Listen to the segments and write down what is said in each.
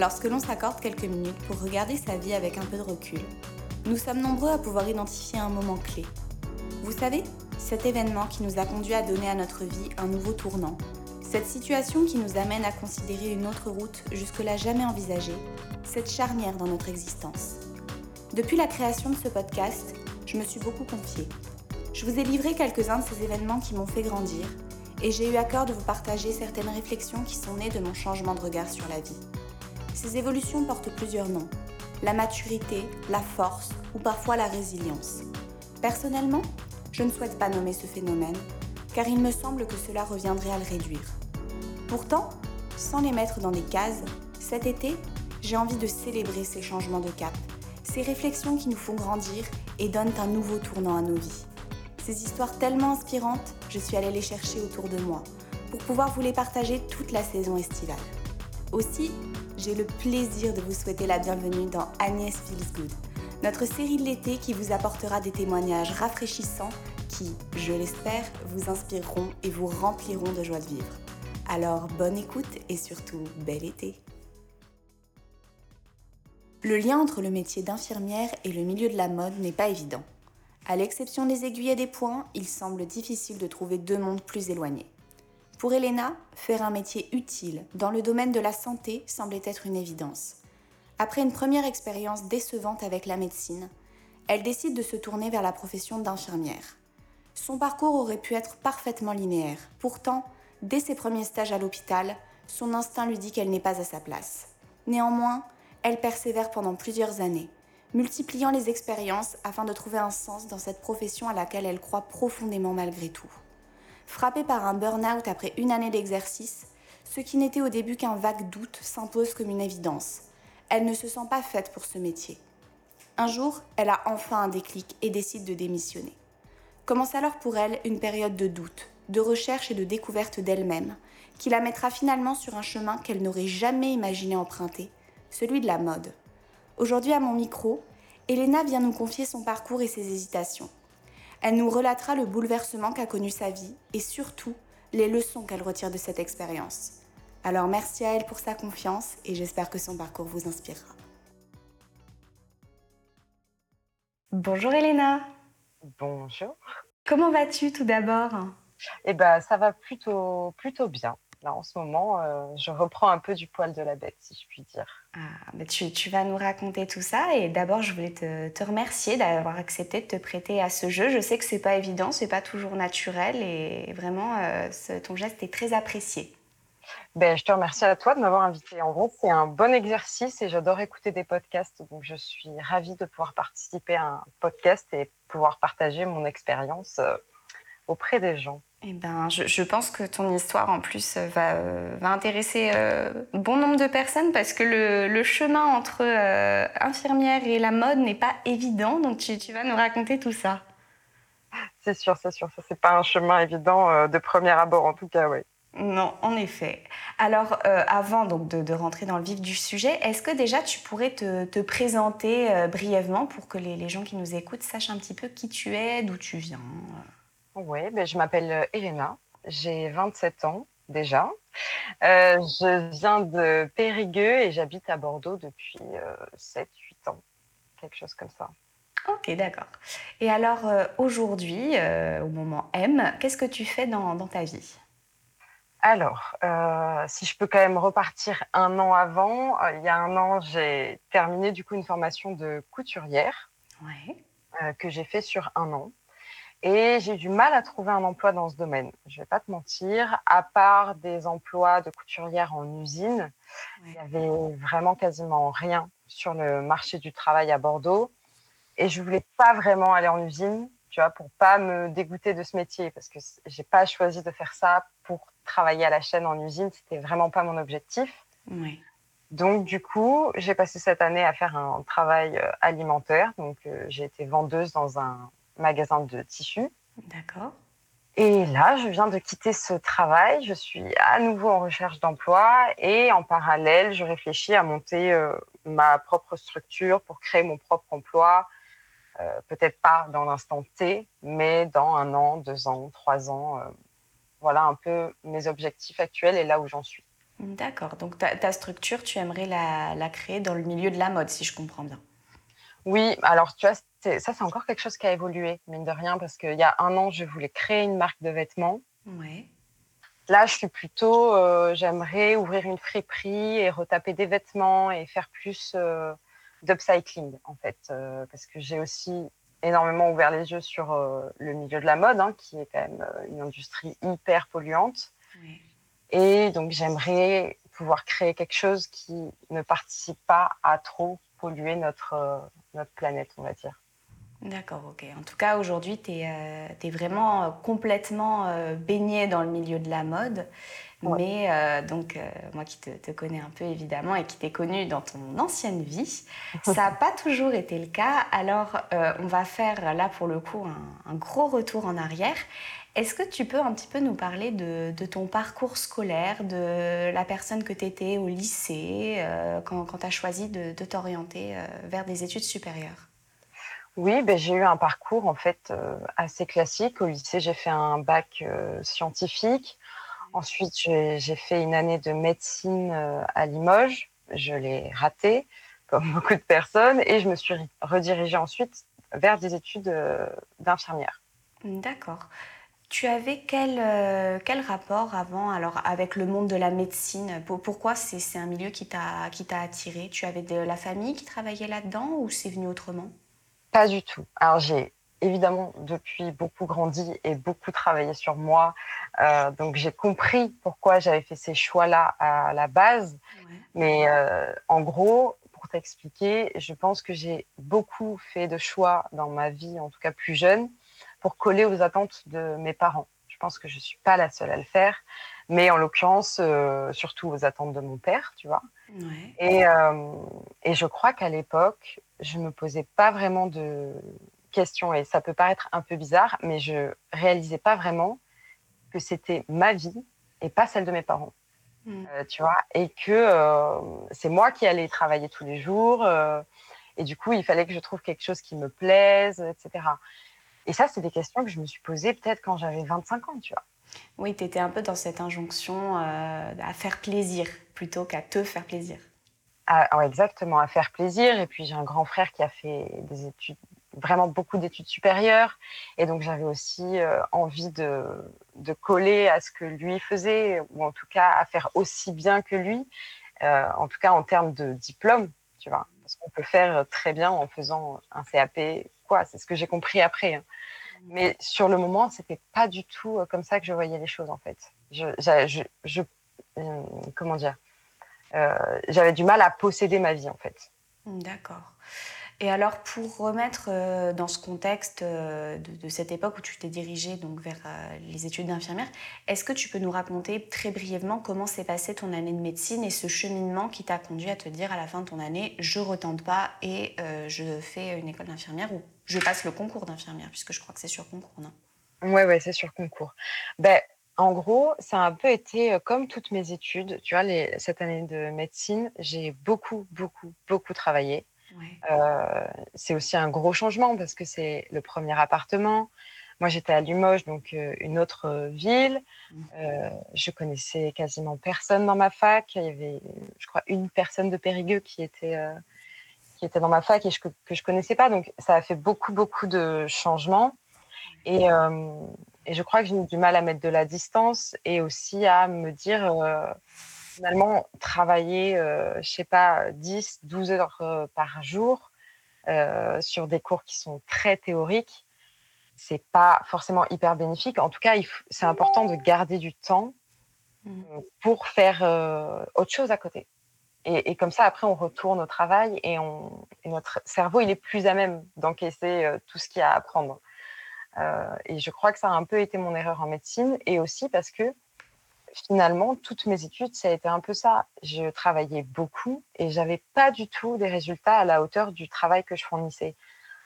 Lorsque l'on s'accorde quelques minutes pour regarder sa vie avec un peu de recul, nous sommes nombreux à pouvoir identifier un moment clé. Vous savez, cet événement qui nous a conduit à donner à notre vie un nouveau tournant, cette situation qui nous amène à considérer une autre route jusque-là jamais envisagée, cette charnière dans notre existence. Depuis la création de ce podcast, je me suis beaucoup confiée. Je vous ai livré quelques-uns de ces événements qui m'ont fait grandir et j'ai eu à cœur de vous partager certaines réflexions qui sont nées de mon changement de regard sur la vie. Ces évolutions portent plusieurs noms. La maturité, la force ou parfois la résilience. Personnellement, je ne souhaite pas nommer ce phénomène, car il me semble que cela reviendrait à le réduire. Pourtant, sans les mettre dans des cases, cet été, j'ai envie de célébrer ces changements de cap, ces réflexions qui nous font grandir et donnent un nouveau tournant à nos vies. Ces histoires tellement inspirantes, je suis allée les chercher autour de moi pour pouvoir vous les partager toute la saison estivale. Aussi, j'ai le plaisir de vous souhaiter la bienvenue dans Agnès Feels Good, notre série de l'été qui vous apportera des témoignages rafraîchissants qui, je l'espère, vous inspireront et vous rempliront de joie de vivre. Alors bonne écoute et surtout bel été. Le lien entre le métier d'infirmière et le milieu de la mode n'est pas évident. À l'exception des aiguilles et des points, il semble difficile de trouver deux mondes plus éloignés. Pour Elena, faire un métier utile dans le domaine de la santé semblait être une évidence. Après une première expérience décevante avec la médecine, elle décide de se tourner vers la profession d'infirmière. Son parcours aurait pu être parfaitement linéaire. Pourtant, dès ses premiers stages à l'hôpital, son instinct lui dit qu'elle n'est pas à sa place. Néanmoins, elle persévère pendant plusieurs années multipliant les expériences afin de trouver un sens dans cette profession à laquelle elle croit profondément malgré tout. Frappée par un burn-out après une année d'exercice, ce qui n'était au début qu'un vague doute s'impose comme une évidence. Elle ne se sent pas faite pour ce métier. Un jour, elle a enfin un déclic et décide de démissionner. Commence alors pour elle une période de doute, de recherche et de découverte d'elle-même, qui la mettra finalement sur un chemin qu'elle n'aurait jamais imaginé emprunter, celui de la mode. Aujourd'hui à mon micro, Elena vient nous confier son parcours et ses hésitations. Elle nous relatera le bouleversement qu'a connu sa vie et surtout les leçons qu'elle retire de cette expérience. Alors merci à elle pour sa confiance et j'espère que son parcours vous inspirera. Bonjour Elena. Bonjour. Comment vas-tu tout d'abord? Eh ben ça va plutôt plutôt bien. Là, en ce moment, euh, je reprends un peu du poil de la bête, si je puis dire. Ah, tu, vas nous raconter tout ça. Et d'abord, je voulais te, remercier d'avoir accepté de te prêter à ce jeu. Je sais que c'est pas évident, c'est pas toujours naturel. Et vraiment, euh, ton geste est très apprécié. Ben, je te remercie à toi de m'avoir invité. En gros, c'est un bon exercice et j'adore écouter des podcasts. Donc, je suis ravie de pouvoir participer à un podcast et pouvoir partager mon expérience euh, auprès des gens. Eh ben, je, pense que ton histoire, en plus, va, va intéresser euh, bon nombre de personnes parce que le, chemin entre euh, infirmière et la mode n'est pas évident. Donc, tu, tu, vas nous raconter tout ça. C'est sûr, c'est sûr. Ça, c'est pas un chemin évident euh, de premier abord, en tout cas, oui. Non, en effet. Alors, avant donc de, de, rentrer dans le vif du sujet, est-ce que déjà tu pourrais te, te présenter brièvement pour que les, les, gens qui nous écoutent sachent un petit peu qui tu es, d'où tu viens oui, ben, je m'appelle euh, Elena, j'ai 27 ans déjà. Euh, je viens de Périgueux et j'habite à Bordeaux depuis 7-8 euh, ans, quelque chose comme ça. Ok, d'accord. Et alors aujourd'hui, au moment M, qu'est-ce que tu fais dans, dans ta vie? Alors, si je peux quand même repartir un an avant, il y a un an, j'ai terminé du coup une formation de couturière que j'ai fait sur un an. Et j'ai du mal à trouver un emploi dans ce domaine. Je ne vais pas te mentir, à part des emplois de couturière en usine, il y avait vraiment quasiment rien sur le marché du travail à Bordeaux. Et je voulais pas vraiment aller en usine, tu vois, pour pas me dégoûter de ce métier, parce que j'ai pas choisi de faire ça pour travailler à la chaîne en usine. C'était vraiment pas mon objectif. Donc, du coup, j'ai passé cette année à faire un travail euh, alimentaire. Donc, euh, j'ai été vendeuse dans un magasin de tissus. D'accord. Et là, je viens de quitter ce travail. Je suis à nouveau en recherche d'emploi et en parallèle, je réfléchis à monter euh, ma propre structure pour créer mon propre emploi. Euh, peut-être pas dans l'instant T, mais dans un an, deux ans, trois ans. Euh, voilà un peu mes objectifs actuels et là où j'en suis. D'accord. Donc ta, structure, tu aimerais la, créer dans le milieu de la mode, si je comprends bien. Oui, alors tu vois, ça c'est encore quelque chose qui a évolué, mine de rien, parce qu'il y a un an, je voulais créer une marque de vêtements. Ouais. Là, je suis plutôt, euh, j'aimerais ouvrir une friperie et retaper des vêtements et faire plus euh, d'upcycling, en fait, euh, parce que j'ai aussi énormément ouvert les yeux sur le milieu de la mode, hein, qui est quand même une industrie hyper polluante. Et donc, j'aimerais pouvoir créer quelque chose qui ne participe pas à trop polluer notre, notre planète, on va dire. D'accord, ok. En tout cas, aujourd'hui, tu es, euh, vraiment euh, complètement euh, baigné dans le milieu de la mode. Mais donc, moi qui te, connais un peu évidemment et qui t'ai connu dans ton ancienne vie, ça n'a pas toujours été le cas. Alors, on va faire là pour le coup un, gros retour en arrière. Est-ce que tu peux un petit peu nous parler de, ton parcours scolaire, de la personne que tu étais au lycée, quand, tu as choisi de t'orienter vers des études supérieures? Oui, ben, j'ai eu un parcours en fait euh, assez classique. Au lycée, j'ai fait un bac euh, scientifique. Ensuite, j'ai fait une année de médecine euh, à Limoges. Je l'ai raté, comme beaucoup de personnes, et je me suis redirigée ensuite vers des études d'infirmière. D'accord. Tu avais quel, quel rapport avant alors avec le monde de la médecine? Pourquoi c'est un milieu qui t'a attiré? Tu avais de la famille qui travaillait là-dedans ou c'est venu autrement? Pas du tout. Alors j'ai évidemment depuis beaucoup grandi et beaucoup travaillé sur moi. Euh, donc j'ai compris pourquoi j'avais fait ces choix-là à la base. Mais euh, en gros, pour t'expliquer, je pense que j'ai beaucoup fait de choix dans ma vie, en tout cas plus jeune, pour coller aux attentes de mes parents. Je pense que je ne suis pas la seule à le faire, mais en l'occurrence, euh, surtout aux attentes de mon père, tu vois. Et, et je crois qu'à l'époque, je me posais pas vraiment de questions et ça peut paraître un peu bizarre, mais je réalisais pas vraiment que c'était ma vie et pas celle de mes parents. Hmm. Euh, tu vois, et que euh, c'est moi qui allais travailler tous les jours. Euh, et du coup, il fallait que je trouve quelque chose qui me plaise, etc. Et ça, c'est des questions que je me suis posées peut-être quand j'avais 25 ans, tu vois. Oui, tu étais un peu dans cette injonction à faire plaisir plutôt qu'à te faire plaisir exactement, à faire plaisir. Et puis j'ai un grand frère qui a fait des études, vraiment beaucoup d'études supérieures. Et donc j'avais aussi euh, envie de, de, coller à ce que lui faisait, ou en tout cas à faire aussi bien que lui, euh, en tout cas en termes de diplôme, tu vois. Parce qu'on peut faire très bien en faisant un CAP, quoi. C'est ce que j'ai compris après. Hein. Mais sur le moment, c'était pas du tout euh, comme ça que je voyais les choses en fait. Je, je, je comment dire euh, j'avais du mal à posséder ma vie en fait. D'accord. Et alors, pour remettre euh, dans ce contexte de, cette époque où tu t'es dirigée donc vers les études d'infirmière, est-ce que tu peux nous raconter très brièvement comment s'est passée ton année de médecine et ce cheminement qui t'a conduit à te dire à la fin de ton année, je retente pas et je fais une école d'infirmière ou je passe le concours d'infirmière, puisque je crois que c'est sur concours, non? Ouais, ouais, c'est sur concours. Ben, en gros, ça a un peu été comme toutes mes études. Tu vois, cette année de médecine, j'ai beaucoup, beaucoup, beaucoup travaillé. c'est aussi un gros changement parce que c'est le premier appartement. Moi, j'étais à Limoges, donc une autre ville. Mmh. je connaissais quasiment personne dans ma fac. Il y avait, je crois, une personne de Périgueux qui était, qui était dans ma fac et que je connaissais pas. Donc, ça a fait beaucoup, beaucoup de changements. Et, et je crois que j'ai eu du mal à mettre de la distance et aussi à me dire, euh, finalement, travailler, euh, je sais pas, 10, 12 heures euh, par jour euh, sur des cours qui sont très théoriques, c'est pas forcément hyper bénéfique. En tout cas, c'est important de garder du temps mmh. pour faire autre chose à côté. Et, comme ça, après, on retourne au travail et, notre cerveau, il est plus à même d'encaisser tout ce qu'il y a à apprendre. Euh, et je crois que ça a un peu été mon erreur en médecine et aussi parce que finalement, toutes mes études, ça a été un peu ça. Je travaillais beaucoup et j'avais pas du tout des résultats à la hauteur du travail que je fournissais.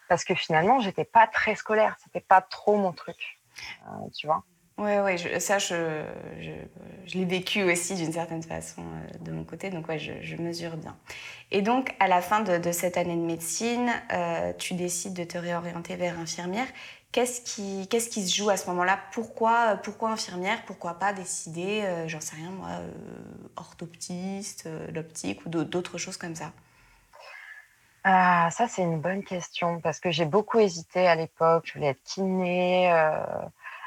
Parce que finalement, j'étais pas très scolaire, c'était pas trop mon truc. Euh, tu vois? Oui, ouais, ça, je, je, l'ai vécu aussi d'une certaine façon euh, de mon côté, donc ouais, je, mesure bien. Et donc, à la fin de, cette année de médecine, tu décides de te réorienter vers infirmière. Qu'est-ce qui, qu'est-ce qui se joue à ce moment-là? Pourquoi, pourquoi infirmière? Pourquoi pas décider, euh, j'en sais rien moi, euh, orthoptiste, euh, l'optique ou d'autres choses comme ça? Ah, ça, c'est une bonne question parce que j'ai beaucoup hésité à l'époque. Je voulais être kiné,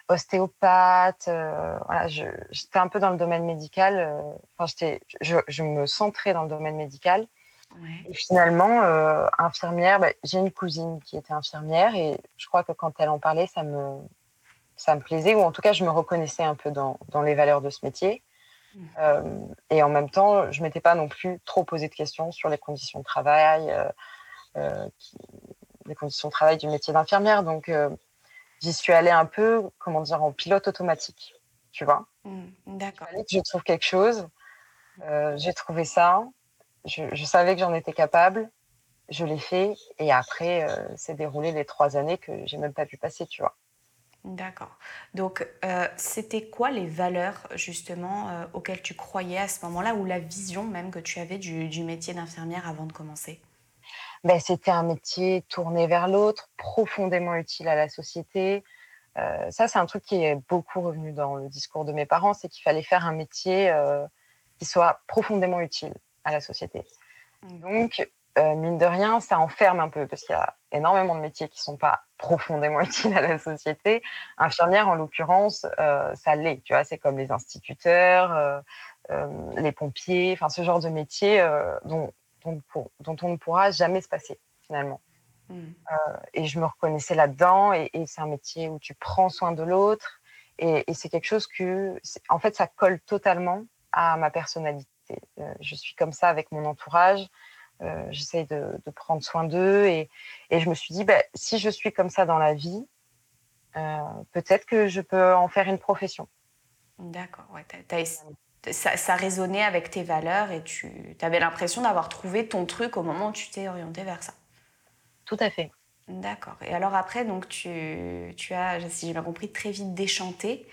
ostéopathe. voilà, j'étais un peu dans le domaine médical. Enfin, je, je, me centrais dans le domaine médical. Et finalement, euh, infirmière, bah, j'ai une cousine qui était infirmière et je crois que quand elle en parlait, ça me, ça me plaisait, ou en tout cas, je me reconnaissais un peu dans, dans les valeurs de ce métier. Mmh. Euh, et en même temps, je ne m'étais pas non plus trop posé de questions sur les conditions de travail, euh, les conditions de travail du métier d'infirmière. Donc, j'y suis allée un peu, comment dire, en pilote automatique, tu vois. Mmh, d'accord. Je trouve quelque chose. j'ai trouvé ça je, savais que j'en étais capable, je l'ai fait, et après, euh, c'est déroulé les trois années que j'ai même pas pu passer, tu vois. D'accord. Donc, euh, c'était quoi les valeurs justement euh, auxquelles tu croyais à ce moment-là, ou la vision même que tu avais du, métier d'infirmière avant de commencer? Ben, C'était un métier tourné vers l'autre, profondément utile à la société. ça, c'est un truc qui est beaucoup revenu dans le discours de mes parents, c'est qu'il fallait faire un métier qui soit profondément utile à la société. Mmh. Donc, euh, mine de rien, ça enferme un peu parce qu'il y a énormément de métiers qui ne sont pas profondément utiles à la société. Infirmière, en l'occurrence, euh, ça l'est. Tu vois, c'est comme les instituteurs, euh, les pompiers, enfin ce genre de métier dont, dont, on ne pourra jamais se passer finalement. Mmh. et je me reconnaissais là-dedans. Et, c'est un métier où tu prends soin de l'autre. Et, et c'est quelque chose que, en fait, ça colle totalement à ma personnalité. Euh, je suis comme ça avec mon entourage. Euh, j'essaye de, prendre soin d'eux. Et, je me suis dit, bah, si je suis comme ça dans la vie, euh, peut-être que je peux en faire une profession. D'accord, ça, ça, résonnait avec tes valeurs et tu avais l'impression d'avoir trouvé ton truc au moment où tu t'es orienté vers ça. Tout à fait. D'accord. Et alors après, donc tu, as, si j'ai bien compris, très vite déchanté.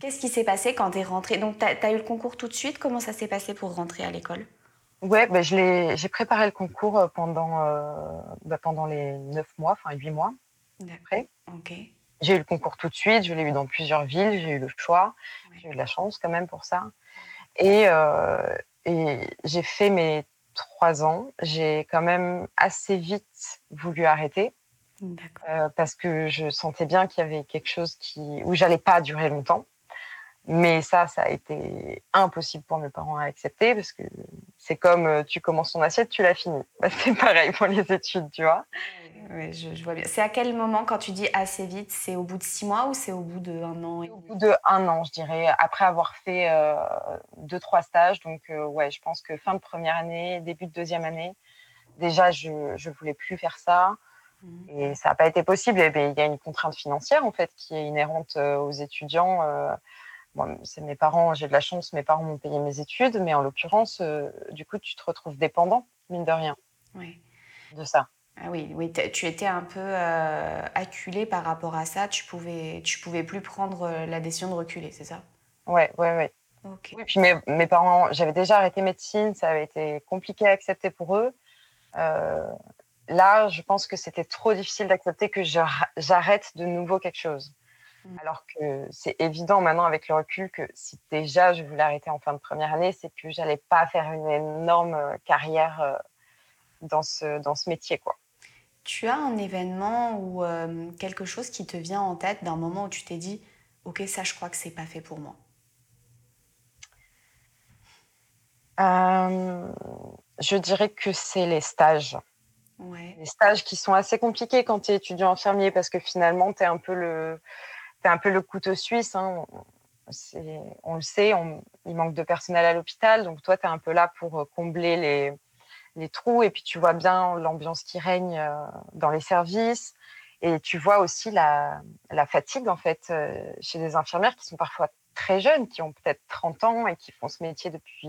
Qu'est-ce qui s'est passé quand tu es rentrée? Donc, tu as, eu le concours tout de suite? Comment ça s'est passé pour rentrer à l'école? Ouais, ben, j'ai préparé le concours euh, pendant, euh, ben, pendant les neuf mois, enfin huit mois. Après. Ok. J'ai eu le concours tout de suite. Je l'ai eu dans plusieurs villes. J'ai eu le choix. J'ai eu de la chance quand même pour ça. Et, euh, et j'ai fait mes trois ans. J'ai quand même assez vite voulu arrêter. Euh, parce que je sentais bien qu'il y avait quelque chose qui, où j'allais pas durer longtemps. Mais ça, ça a été impossible pour mes parents à accepter parce que c'est comme euh, tu commences ton assiette, tu l'as fini. Bah, c'est pareil pour les études, tu vois. Oui, je, vois bien. C'est à quel moment, quand tu dis assez vite, c'est au bout de six mois ou c'est au bout d'un an Au bout de un an, je dirais, après avoir fait euh, deux, trois stages. Donc, ouais, je pense que fin de première année, début de deuxième année, déjà, je ne voulais plus faire ça. Mmh. Et ça n'a pas été possible. Ben, il y a une contrainte financière en fait qui est inhérente euh, aux étudiants. Euh, c'est mes parents, j'ai de la chance, mes parents m'ont payé mes études, mais en l'occurrence, euh, du coup, tu te retrouves dépendant, mine de rien, oui. de ça. Ah oui, oui tu étais un peu acculé par rapport à ça. Tu pouvais, tu pouvais plus prendre la décision de reculer, c'est ça? Ouais, ouais, ouais. Oui, puis mes, mes parents, j'avais déjà arrêté médecine, ça avait été compliqué à accepter pour eux là, je pense que c'était trop difficile d'accepter que j'arrête de nouveau quelque chose. Mm. Alors que c'est évident maintenant avec le recul que si déjà je voulais arrêter en fin de première année, c'est que j'allais pas faire une énorme euh, carrière euh, dans ce, dans ce métier. Quoi. Tu as un événement ou euh, quelque chose qui te vient en tête d'un moment où tu t'es dit Ok, ça, je crois que c'est pas fait pour moi Je dirais que c'est les stages. Les stages qui sont assez compliqués quand tu es étudiant infirmier parce que finalement, tu es un peu le, es un peu le couteau suisse. Hein. On le sait, il manque de personnel à l'hôpital. Donc, toi, tu es un peu là pour euh, combler les, les trous et puis tu vois bien l'ambiance qui règne euh, dans les services. Et tu vois aussi la, la fatigue, en fait, euh, chez des infirmières qui sont parfois très jeunes, qui ont peut-être 30 ans et qui font ce métier depuis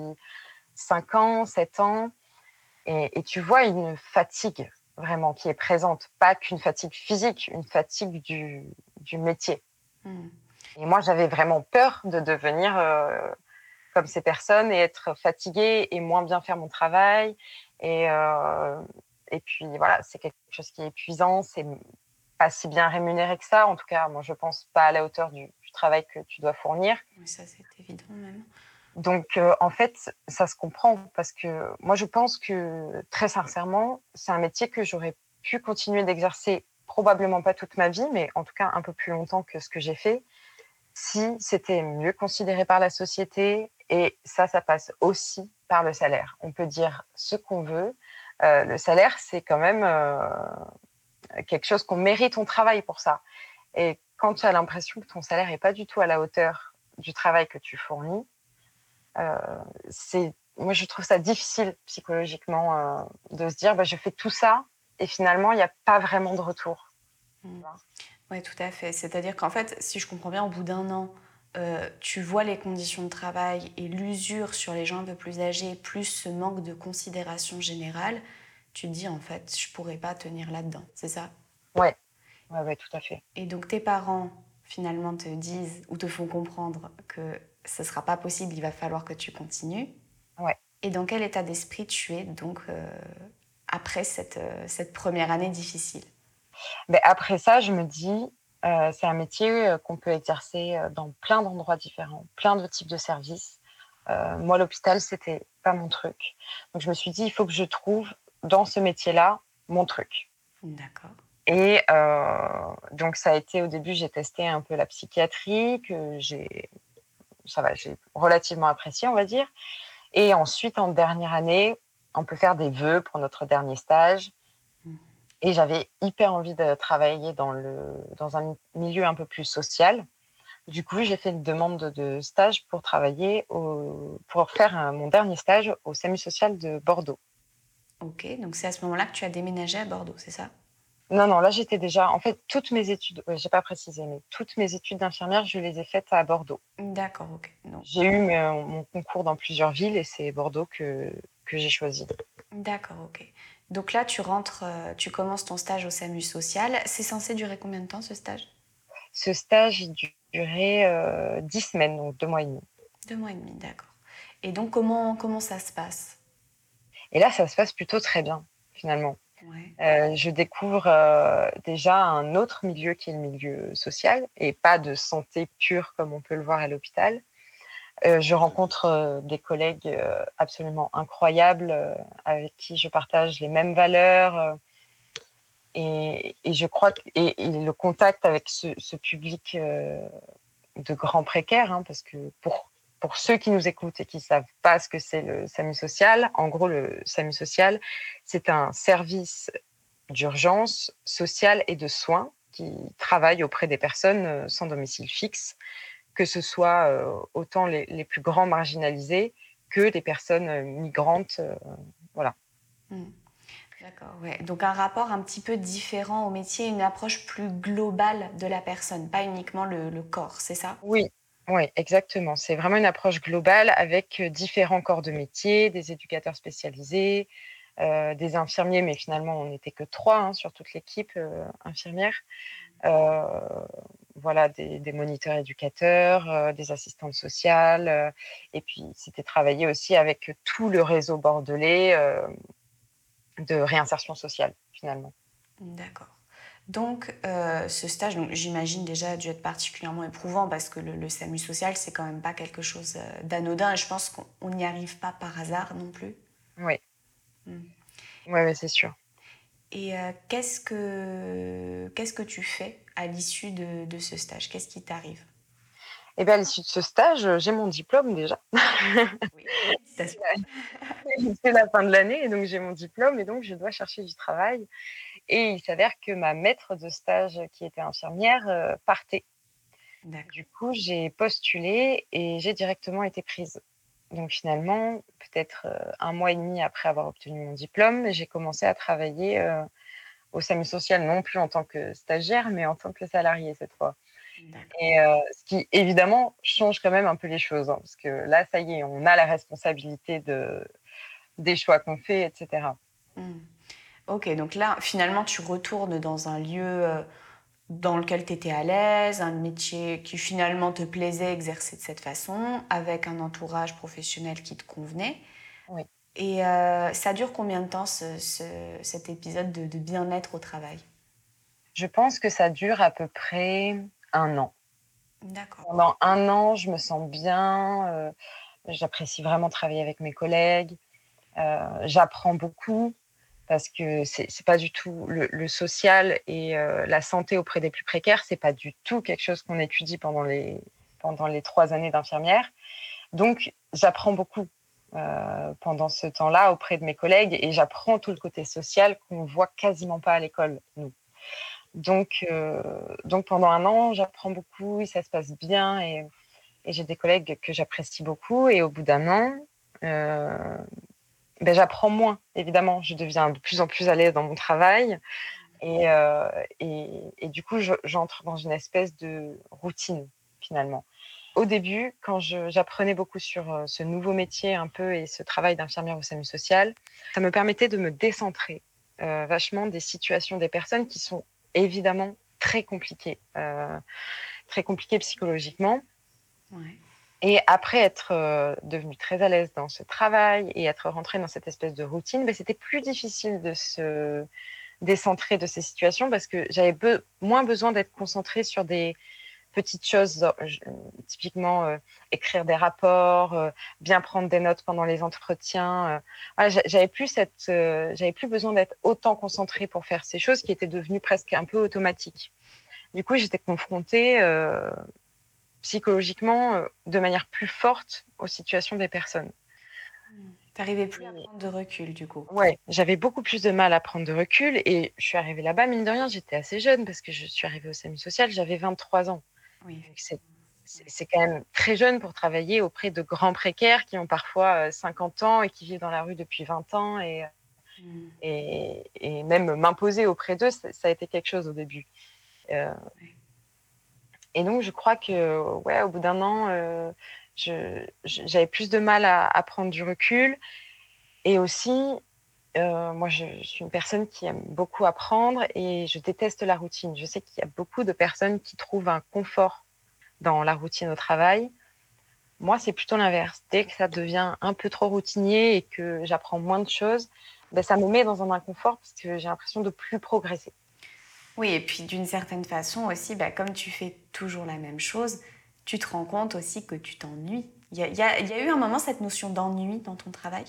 5 ans, 7 ans. Et, tu vois une fatigue vraiment qui est présente, pas qu'une fatigue physique, une fatigue du, du métier. Hmm. Et moi, j'avais vraiment peur de devenir euh, comme ces personnes et être fatiguée et moins bien faire mon travail. Et, euh, et puis voilà, c'est quelque chose qui est épuisant, c'est pas si bien rémunéré que ça. En tout cas, moi, je pense pas à la hauteur du, travail que tu dois fournir. Oui, ça, c'est évident même. Donc, euh, en fait, ça se comprend parce que moi, je pense que très sincèrement, c'est un métier que j'aurais pu continuer d'exercer probablement pas toute ma vie, mais en tout cas un peu plus longtemps que ce que j'ai fait, si c'était mieux considéré par la société. Et ça, ça passe aussi par le salaire. On peut dire ce qu'on veut. Euh, le salaire, c'est quand même euh, quelque chose qu'on mérite, on travaille pour ça. Et quand tu as l'impression que ton salaire n'est pas du tout à la hauteur du travail que tu fournis, euh, c'est moi je trouve ça difficile psychologiquement de se dire bah, je fais tout ça et finalement il n'y a pas vraiment de retour. Mmh. Oui, tout à fait. C'est-à-dire qu'en fait, si je comprends bien, au bout d'un an, euh, tu vois les conditions de travail et l'usure sur les gens un peu plus âgés, plus ce manque de considération générale, tu te dis en fait, je pourrais pas tenir là-dedans, c'est ça? Ouais, ouais, ouais, tout à fait. Et donc tes parents finalement te disent ou te font comprendre que ce sera pas possible, il va falloir que tu continues. Ouais. Et dans quel état d'esprit tu es donc euh, après cette, euh, cette première année difficile? Ben Après ça, je me dis, euh, c'est un métier qu'on peut exercer dans plein d'endroits différents, plein de types de services. moi, l'hôpital, c'était pas mon truc. Donc, je me suis dit, il faut que je trouve dans ce métier-là mon truc. D'accord. Et donc, ça a été au début, j'ai testé un peu la psychiatrie, que j'ai ça va, j'ai relativement apprécié, on va dire. Et ensuite, en dernière année, on peut faire des vœux pour notre dernier stage. Et j'avais hyper envie de travailler dans, le, dans un milieu un peu plus social. Du coup, j'ai fait une demande de stage pour travailler, au, pour faire mon dernier stage au SAMU social de Bordeaux. Ok, donc c'est à ce moment-là que tu as déménagé à Bordeaux, c'est ça? Non, non, là j'étais déjà. En fait, toutes mes études, je j'ai pas précisé, mais toutes mes études d'infirmière, je les ai faites à Bordeaux. D'accord, ok. J'ai eu mon concours dans plusieurs villes et c'est Bordeaux que, que j'ai choisi. D'accord, ok. Donc là, tu rentres, euh, tu commences ton stage au SAMU social. C'est censé durer combien de temps ce stage? Ce stage durait euh, dix semaines, donc deux mois et demi. Deux mois et demi, d'accord. Et donc, comment, comment ça se passe? Et là, ça se passe plutôt très bien, finalement. Euh, je découvre euh, déjà un autre milieu qui est le milieu social et pas de santé pure comme on peut le voir à l'hôpital. Euh, je rencontre des collègues absolument incroyables avec qui je partage les mêmes valeurs. Et, je crois le contact avec ce, public de grands précaires, hein, parce que pour pour ceux qui nous écoutent et qui ne savent pas ce que c'est le SAMU social, en gros, le SAMU social, c'est un service d'urgence sociale et de soins qui travaille auprès des personnes euh, sans domicile fixe, que ce soit autant les, plus grands marginalisés que des personnes migrantes. voilà. Mmh. D'accord, ouais. Donc un rapport un petit peu différent au métier, une approche plus globale de la personne, pas uniquement le corps, c'est ça? Oui, oui, exactement. C'est vraiment une approche globale avec différents corps de métier, des éducateurs spécialisés, des infirmiers, mais finalement, on n'était que trois hein, sur toute l'équipe infirmière. Voilà, des, moniteurs éducateurs, des assistantes sociales. et puis, c'était travailler aussi avec tout le réseau bordelais de réinsertion sociale, finalement. D'accord. Donc, euh, ce stage, j'imagine déjà, a dû être particulièrement éprouvant parce que le, SAMU social, c'est quand même pas quelque chose euh, d'anodin et je pense qu'on n'y arrive pas par hasard non plus. Oui. Hmm. Oui, c'est sûr. Et euh, qu'est-ce que qu'est-ce que tu fais à l'issue de, de, ce stage? Qu'est-ce qui t'arrive? Eh bien, à l'issue de ce stage, j'ai mon diplôme déjà. Oui, c'est la fin de l'année donc j'ai mon diplôme et donc je dois chercher du travail. Et il s'avère que ma maître de stage, qui était infirmière, euh, partait. Du coup, j'ai postulé et j'ai directement été prise. Donc finalement, peut-être euh, un mois et demi après avoir obtenu mon diplôme, j'ai commencé à travailler euh, au SAMU social, non plus en tant que stagiaire, mais en tant que salarié cette fois. Et ce qui évidemment change quand même un peu les choses, hein, parce que là, ça y est, on a la responsabilité de, des choix qu'on fait, etc. Ok, donc là, finalement, tu retournes dans un lieu euh, dans lequel tu étais à l'aise, un métier qui finalement te plaisait exercer de cette façon, avec un entourage professionnel qui te convenait. Oui. Et euh, ça dure combien de temps cet épisode de, bien-être au travail? Je pense que ça dure à peu près un an. D'accord. Pendant un an, je me sens bien. Euh, j'apprécie vraiment travailler avec mes collègues. Euh, j'apprends beaucoup parce que c'est n'est pas du tout le, social et la santé auprès des plus précaires, c'est pas du tout quelque chose qu'on étudie pendant les, pendant les trois années d'infirmière. Donc, j'apprends beaucoup pendant ce temps-là auprès de mes collègues et j'apprends tout le côté social qu'on voit quasiment pas à l'école, nous. Donc, euh, donc pendant un an, j'apprends beaucoup et ça se passe bien et, j'ai des collègues que j'apprécie beaucoup. Et au bout d'un an, euh, ben, j'apprends moins, évidemment. Je deviens de plus en plus à l'aise dans mon travail. Et, euh, et, du coup, j'entre dans une espèce de routine, finalement. Au début, quand j'apprenais beaucoup sur ce nouveau métier un peu et ce travail d'infirmière au SAMU social, ça me permettait de me décentrer vachement des situations des personnes qui sont évidemment très compliqué, euh, très compliqué psychologiquement. Et après être euh, devenue très à l'aise dans ce travail et être rentrée dans cette espèce de routine, ben, c'était plus difficile de se décentrer de ces situations parce que j'avais moins besoin d'être concentrée sur des, petites choses, euh, typiquement euh, écrire des rapports, euh, bien prendre des notes pendant les entretiens. j'avais plus cette, j'avais plus besoin d'être autant concentrée pour faire ces choses qui étaient devenues presque un peu automatiques. Du coup, j'étais confrontée psychologiquement de manière plus forte aux situations des personnes. Tu n'arrivais plus à prendre de recul, du coup. Ouais, j'avais beaucoup plus de mal à prendre de recul et je suis arrivée là-bas, mine de rien, j'étais assez jeune parce que je suis arrivée au SAMU social, j'avais 23 ans. Oui. C'est quand même très jeune pour travailler auprès de grands précaires qui ont parfois 50 ans et qui vivent dans la rue depuis 20 ans. Et, mmh. et, même m'imposer auprès d'eux, ça, a été quelque chose au début. Euh, et donc, je crois que, ouais, au bout d'un an, j'avais plus de mal à, à, prendre du recul. Et aussi, euh, moi, je, suis une personne qui aime beaucoup apprendre et je déteste la routine. Je sais qu'il y a beaucoup de personnes qui trouvent un confort dans la routine au travail. Moi, c'est plutôt l'inverse. Dès que ça devient un peu trop routinier et que j'apprends moins de choses, ben, ça me met dans un inconfort parce que j'ai l'impression de plus progresser. Oui, et puis d'une certaine façon aussi, ben, comme tu fais toujours la même chose, tu te rends compte aussi que tu t'ennuies. Il y, y a eu un moment cette notion d'ennui dans ton travail?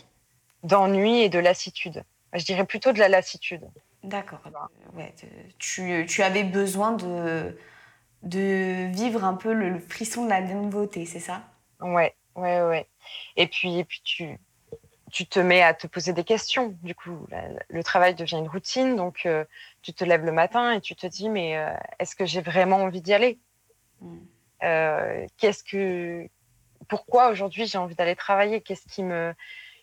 D'ennui et de lassitude. Je dirais plutôt de la lassitude. D'accord. Ouais, tu, tu, avais besoin de, de vivre un peu le, frisson de la nouveauté, c'est ça? Ouais, ouais, ouais. Et puis, et puis tu, tu te mets à te poser des questions. Du coup, le travail devient une routine. Donc, euh, tu te lèves le matin et tu te dis, mais euh, est-ce que j'ai vraiment envie d'y aller? Hmm. euh, Qu'est-ce que, pourquoi aujourd'hui j'ai envie d'aller travailler? Qu'est-ce qui me,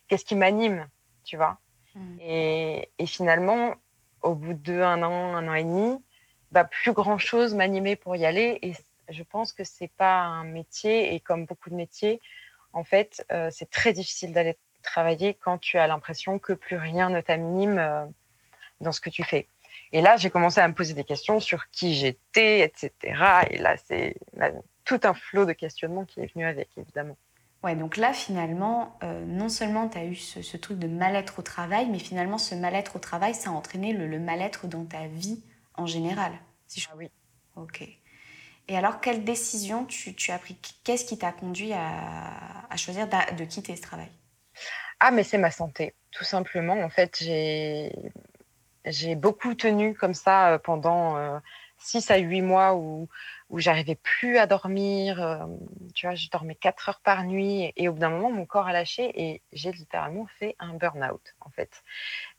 qu'est-ce qui m'anime, tu vois. Mm. Et, finalement, au bout de un an, un an et demi, bah, plus grand chose m'animait pour y aller. Et je pense que c'est pas un métier, et comme beaucoup de métiers, en fait, euh, c'est très difficile d'aller travailler quand tu as l'impression que plus rien ne t'anime euh, dans ce que tu fais. Et là, j'ai commencé à me poser des questions sur qui j'étais, etc. Et là, c'est tout un flot de questionnements qui est venu avec, évidemment. Ouais, donc là, finalement, euh, non seulement tu as eu ce, truc de mal-être au travail, mais finalement, ce mal-être au travail, ça a entraîné le, mal-être dans ta vie en général. Si je... Ah oui. Ok. Et alors, quelle décision tu, as pris? Qu'est-ce qui t'a conduit à, choisir de quitter ce travail? Ah, mais c'est ma santé, tout simplement. En fait, j'ai beaucoup tenu comme ça euh, pendant 6 euh, à 8 mois où où j'arrivais plus à dormir. Euh, tu vois, je dormais 4 heures par nuit et, au bout d'un moment, mon corps a lâché et j'ai littéralement fait un burn-out en fait.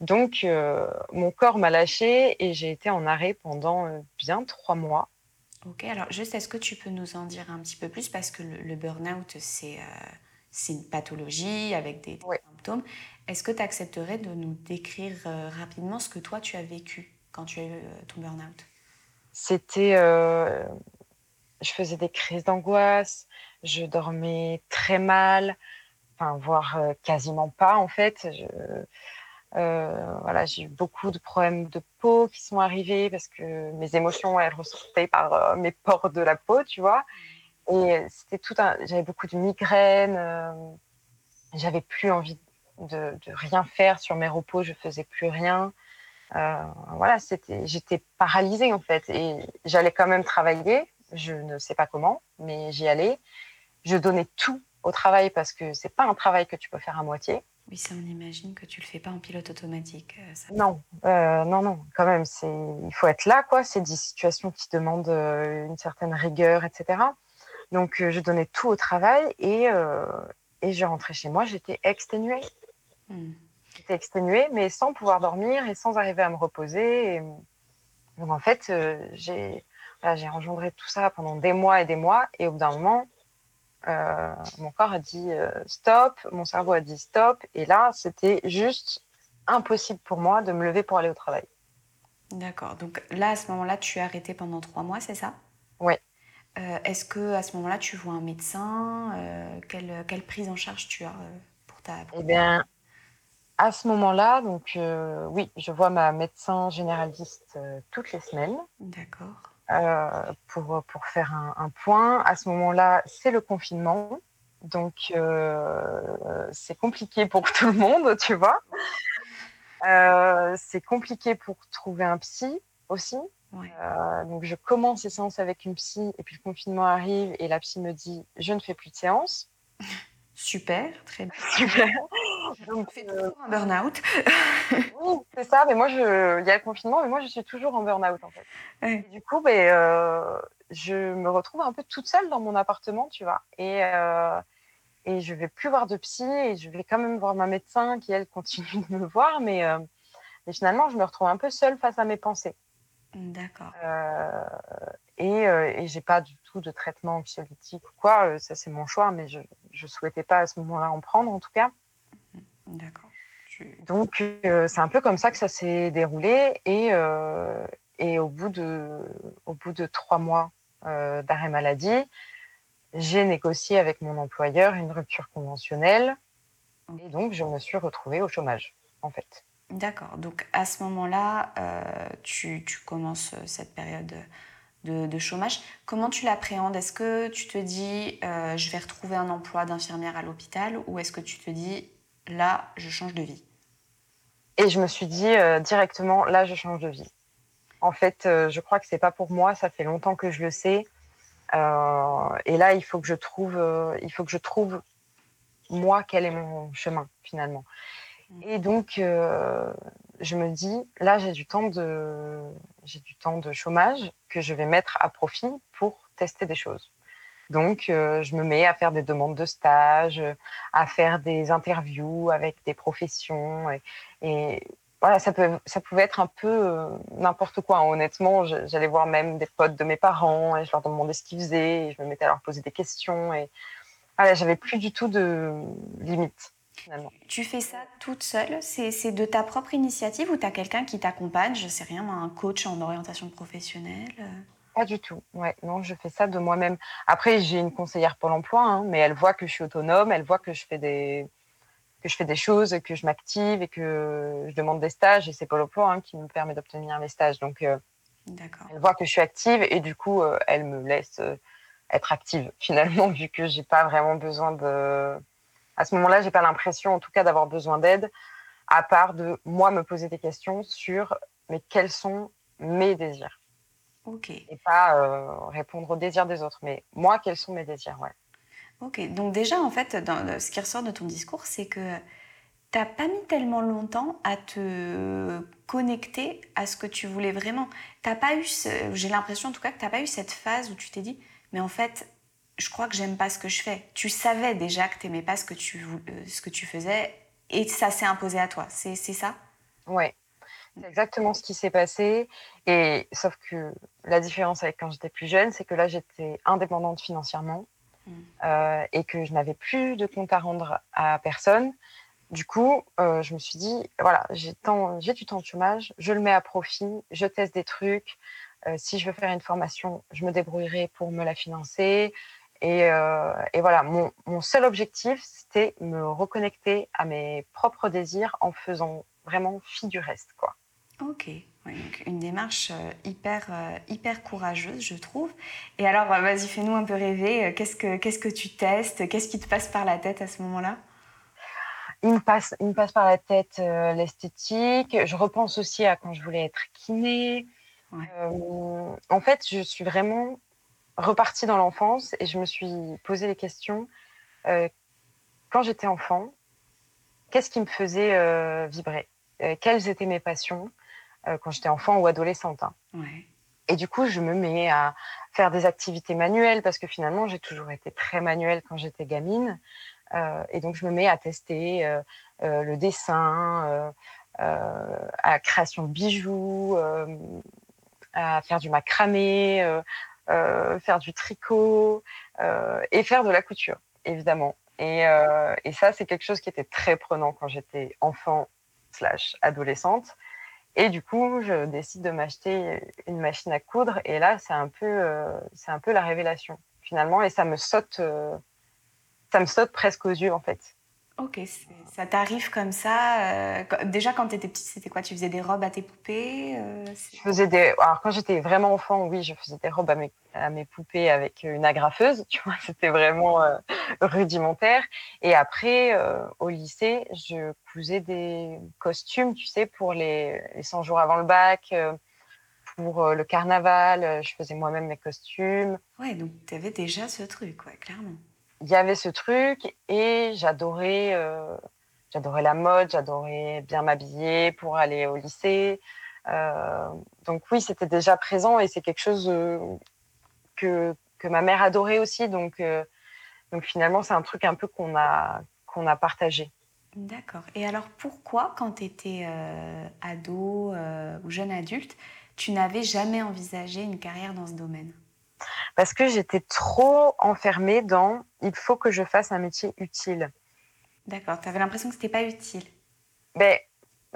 Donc, euh, mon corps m'a lâché et j'ai été en arrêt pendant euh, bien trois mois. Ok, alors juste, est-ce que tu peux nous en dire un petit peu plus? Parce que le, burn-out, c'est c'est une pathologie avec des, symptômes. Est-ce que tu accepterais de nous décrire rapidement ce que toi tu as vécu quand tu as eu ton burn-out? C'était je faisais des crises d'angoisse, je dormais très mal, enfin, voire euh, quasiment pas en fait. Euh, voilà, j'ai eu beaucoup de problèmes de peau qui sont arrivés parce que mes émotions elles ressortaient par euh, mes pores de la peau, tu vois. Et c'était tout un, j'avais beaucoup de migraines, j'avais plus envie de, de, rien faire sur mes repos, je faisais plus rien. Voilà, c'était, j'étais paralysée en fait. Et j'allais quand même travailler. Je ne sais pas comment, mais j'y allais. Je donnais tout au travail parce que c'est pas un travail que tu peux faire à moitié. Oui, ça, on imagine que tu le fais pas en pilote automatique. Euh, non, euh, non, non, quand même, c'est, il faut être là, quoi. C'est des situations qui demandent euh, une certaine rigueur, etc. Donc, je donnais tout au travail et, et je rentrais chez moi, j'étais exténuée. Hmm. J'étais exténuée, mais sans pouvoir dormir et sans arriver à me reposer. Donc, en fait, j'ai, j'ai engendré tout ça pendant des mois et des mois, et au bout d'un moment, euh, mon corps a dit euh, stop, mon cerveau a dit stop, et là, c'était juste impossible pour moi de me lever pour aller au travail. D'accord. Donc là, à ce moment-là, tu es arrêté pendant trois mois, c'est ça? Oui. Euh, est-ce que à ce moment-là, tu vois un médecin? Quelle, quelle, prise en charge tu as pour ta Eh bien, à ce moment-là, donc oui, je vois ma médecin généraliste toutes les semaines. D'accord. Euh, pour, pour faire un, point. À ce moment-là, c'est le confinement. Donc, euh, c'est compliqué pour tout le monde, tu vois. Euh, c'est compliqué pour trouver un psy aussi. donc, je commence les séances avec une psy et puis le confinement arrive et la psy me dit Je ne fais plus de séances. Super, très bien. Super. Donc, fait euh, un burn-out. oui, c'est ça. Mais moi, je... il y a le confinement, mais moi, je suis toujours en burn-out en fait. du coup, ben, euh, je me retrouve un peu toute seule dans mon appartement, tu vois. Et, euh, et je vais plus voir de psy et je vais quand même voir ma médecin qui, elle, continue de me voir. Mais, euh, mais finalement, je me retrouve un peu seule face à mes pensées. D'accord. et, et j'ai pas du tout de traitement anxiolytique ou quoi. Ça, c'est mon choix, mais je ne souhaitais pas à ce moment-là en prendre, en tout cas. D'accord. Donc, euh, c'est un peu comme ça que ça s'est déroulé. Et, euh, et au, bout de, au bout de trois mois euh, d'arrêt maladie, j'ai négocié avec mon employeur une rupture conventionnelle. Et donc, je me suis retrouvée au chômage, en fait. D'accord. Donc, à ce moment-là, tu, tu, commences cette période de, chômage. Comment tu l'appréhendes? Est-ce que tu te dis, je vais retrouver un emploi d'infirmière à l'hôpital Ou est-ce que tu te dis, là, je change de vie? Et je me suis dit euh, directement, là, je change de vie. En fait, euh, je crois que c'est pas pour moi. Ça fait longtemps que je le sais. Euh, et là, il faut que je trouve, il faut que je trouve moi quel est mon chemin finalement. Et donc, je me dis, là, j'ai du temps de, du temps de chômage que je vais mettre à profit pour tester des choses. Donc, euh, je me mets à faire des demandes de stage, à faire des interviews avec des professions. Et, voilà, ça, peut, ça pouvait être un peu euh, n'importe quoi. Honnêtement, j'allais voir même des potes de mes parents et je leur demandais ce qu'ils faisaient et je me mettais à leur poser des questions. Et voilà, j'avais plus du tout de limites. Finalement. Tu fais ça toute seule C'est de ta propre initiative ou tu as quelqu'un qui t'accompagne Je sais rien, un coach en orientation professionnelle pas du tout. Ouais, non, je fais ça de moi-même. Après, j'ai une conseillère pour l'emploi, hein, mais elle voit que je suis autonome, elle voit que je fais des que je fais des choses, que je m'active et que je demande des stages. Et c'est Pôle emploi hein, qui me permet d'obtenir mes stages. Donc, euh, elle voit que je suis active et du coup, euh, elle me laisse euh, être active finalement, vu que j'ai pas vraiment besoin de. À ce moment-là, j'ai pas l'impression, en tout cas, d'avoir besoin d'aide, à part de moi me poser des questions sur mais quels sont mes désirs? Et pas euh, répondre aux désirs des autres. Mais moi, quels sont mes désirs ouais. Ok, donc déjà, en fait, dans, ce qui ressort de ton discours, c'est que tu n'as pas mis tellement longtemps à te connecter à ce que tu voulais vraiment. T'as pas eu, j'ai l'impression en tout cas que tu n'as pas eu cette phase où tu t'es dit, mais en fait, je crois que j'aime pas ce que je fais. Tu savais déjà que tu n'aimais pas ce que tu, euh, ce que tu faisais et ça s'est imposé à toi. C'est ça? Ouais, c'est exactement ce qui s'est passé. Et sauf que la différence avec quand j'étais plus jeune, c'est que là, j'étais indépendante financièrement mm. euh, et que je n'avais plus de compte à rendre à personne. Du coup, euh, je me suis dit, voilà, j'ai du temps de chômage, je le mets à profit, je teste des trucs. Si je veux faire une formation, je me débrouillerai pour me la financer. Et, et voilà, mon, mon, seul objectif, c'était me reconnecter à mes propres désirs en faisant vraiment fi du reste, quoi. Ok, une démarche euh, hyper, euh, hyper courageuse, je trouve. Et alors, euh, vas-y, fais-nous un peu rêver. Qu'est-ce que, qu'est-ce que tu testes? Qu'est-ce qui te passe par la tête à ce moment-là? Il me passe, il me passe par la tête l'esthétique. Je repense aussi à quand je voulais être kiné. en fait, je suis vraiment repartie dans l'enfance et je me suis posé les questions. quand j'étais enfant, qu'est-ce qui me faisait vibrer? Quelles étaient mes passions quand j'étais enfant ou adolescente hein? Et du coup, je me mets à faire des activités manuelles parce que finalement, j'ai toujours été très manuelle quand j'étais gamine. Euh, et donc, je me mets à tester euh, euh, le dessin, à la création de bijoux, à faire du macramé, faire du tricot et faire de la couture, évidemment. Et, et ça, c'est quelque chose qui était très prenant quand j'étais enfant slash adolescente. Et du coup, je décide de m'acheter une machine à coudre. Et là, c'est un peu, euh, un peu la révélation finalement. Et ça me saute, euh, ça me saute presque aux yeux en fait. Ok, ça t'arrive comme ça. Euh, déjà, quand tu étais petite, c'était quoi? Tu faisais des robes à tes poupées euh, Je faisais des. Alors, quand j'étais vraiment enfant, oui, je faisais des robes à mes, à mes poupées avec une agrafeuse. Tu vois, c'était vraiment euh, rudimentaire. Et après, au lycée, je cousais des costumes, tu sais, pour les, les 100 jours avant le bac. pour le carnaval, je faisais moi-même mes costumes. Ouais, donc tu avais déjà ce truc, ouais, clairement il y avait ce truc et j'adorais euh, j'adorais la mode, j'adorais bien m'habiller pour aller au lycée. Euh, donc oui, c'était déjà présent et c'est quelque chose euh, que, que ma mère adorait aussi. Donc, donc finalement, c'est un truc un peu qu'on a, qu'on a partagé. D'accord. Et alors pourquoi, quand tu étais ado ou jeune adulte, tu n'avais jamais envisagé une carrière dans ce domaine? Parce que j'étais trop enfermée dans il faut que je fasse un métier utile. D'accord, tu avais l'impression que ce n'était pas utile Ben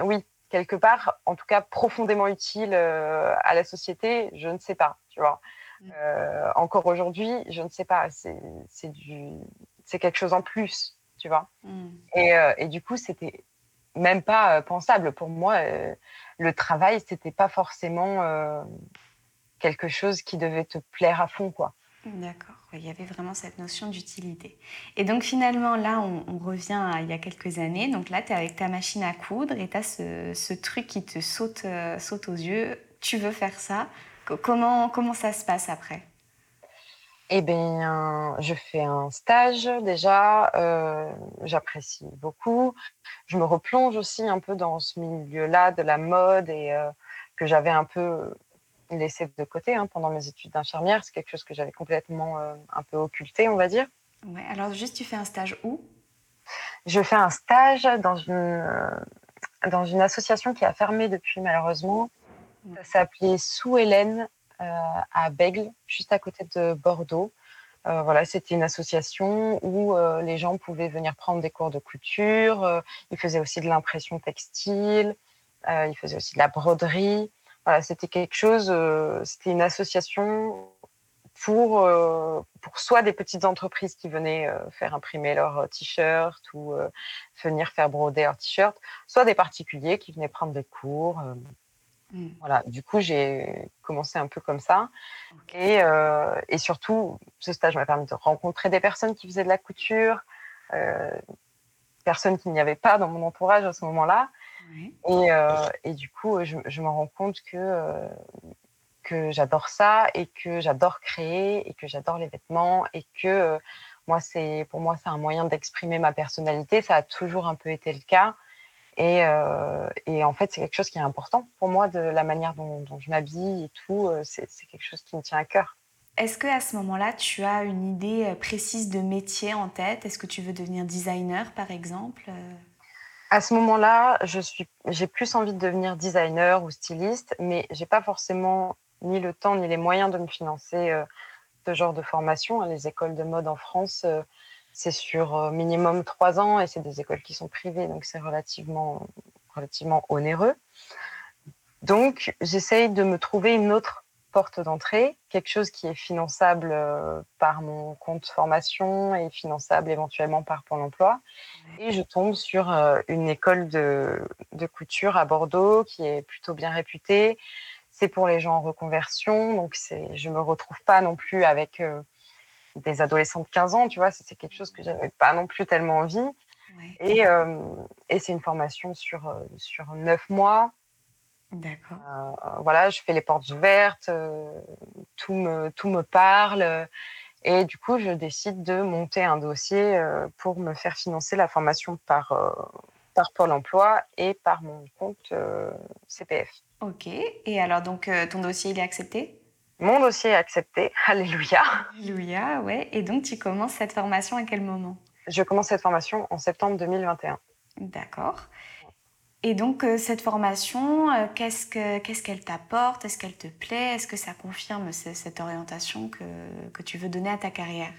oui, quelque part, en tout cas profondément utile euh, à la société, je ne sais pas, tu vois. Mm. Euh, encore aujourd'hui, je ne sais pas, c'est du quelque chose en plus, tu vois. Mm. Et, euh, et, du coup, c'était même pas pensable pour moi. le travail, c'était pas forcément quelque chose qui devait te plaire à fond, quoi. D'accord, il y avait vraiment cette notion d'utilité. Et donc finalement, là, on, revient à il y a quelques années. Donc là, tu es avec ta machine à coudre et tu as ce, truc qui te saute, euh, saute aux yeux. Tu veux faire ça. Comment, comment ça se passe après? Eh bien, je fais un stage déjà, euh, j'apprécie beaucoup. Je me replonge aussi un peu dans ce milieu-là de la mode et euh, que j'avais un peu laissé de côté hein, pendant mes études d'infirmière. C'est quelque chose que j'avais complètement euh, un peu occulté, on va dire. Ouais, alors juste, tu fais un stage où? Je fais un stage dans une, euh, dans une association qui a fermé depuis malheureusement. Ça s'appelait Sous Hélène euh, à Bègle, juste à côté de Bordeaux. voilà, c'était une association où les gens pouvaient venir prendre des cours de couture. ils faisaient aussi de l'impression textile. ils faisaient aussi de la broderie c'était quelque chose, euh, c'était une association pour, euh, pour soit des petites entreprises qui venaient euh, faire imprimer leurs t-shirts ou venir faire broder leurs t-shirts, soit des particuliers qui venaient prendre des cours. Mmh. Voilà, du coup, j'ai commencé un peu comme ça. Et, et, surtout, ce stage m'a permis de rencontrer des personnes qui faisaient de la couture, personnes qu'il n'y avait pas dans mon entourage à ce moment-là. Euh, et, du coup, je, me rends compte que, euh, que j'adore ça et que j'adore créer et que j'adore les vêtements et que euh, moi, c'est, pour moi, c'est un moyen d'exprimer ma personnalité. Ça a toujours un peu été le cas. Et, et en fait, c'est quelque chose qui est important pour moi, de la manière dont, je m'habille et tout. C'est, quelque chose qui me tient à cœur. Est-ce que à ce moment-là, tu as une idée précise de métier en tête? Est-ce que tu veux devenir designer, par exemple à ce moment-là, je suis, j'ai plus envie de devenir designer ou styliste, mais j'ai pas forcément ni le temps ni les moyens de me financer euh, ce genre de formation. Les écoles de mode en France, euh, c'est sur euh, minimum trois ans et c'est des écoles qui sont privées, donc c'est relativement, relativement onéreux. Donc, j'essaye de me trouver une autre porte d'entrée, quelque chose qui est finançable euh, par mon compte formation et finançable éventuellement par Pôle emploi. Et je tombe sur euh, une école de, couture à Bordeaux qui est plutôt bien réputée. C'est pour les gens en reconversion, donc je ne me retrouve pas non plus avec euh, des adolescents de 15 ans, tu vois, c'est quelque chose que j'avais pas non plus tellement envie. Et, et c'est une formation sur, sur neuf mois. D'accord. voilà, je fais les portes ouvertes, tout, me, tout me parle. Et du coup, je décide de monter un dossier pour me faire financer la formation par, par Pôle emploi et par mon compte CPF. Ok. Et alors, donc, ton dossier, il est accepté? Mon dossier est accepté. Alléluia. Alléluia, ouais. Et donc, tu commences cette formation à quel moment? Je commence cette formation en septembre 2021. D'accord. Et donc, euh, cette formation, euh, qu'est-ce qu'elle t'apporte? Est-ce qu'elle te plaît? Est-ce que ça confirme cette orientation que, tu veux donner à ta carrière?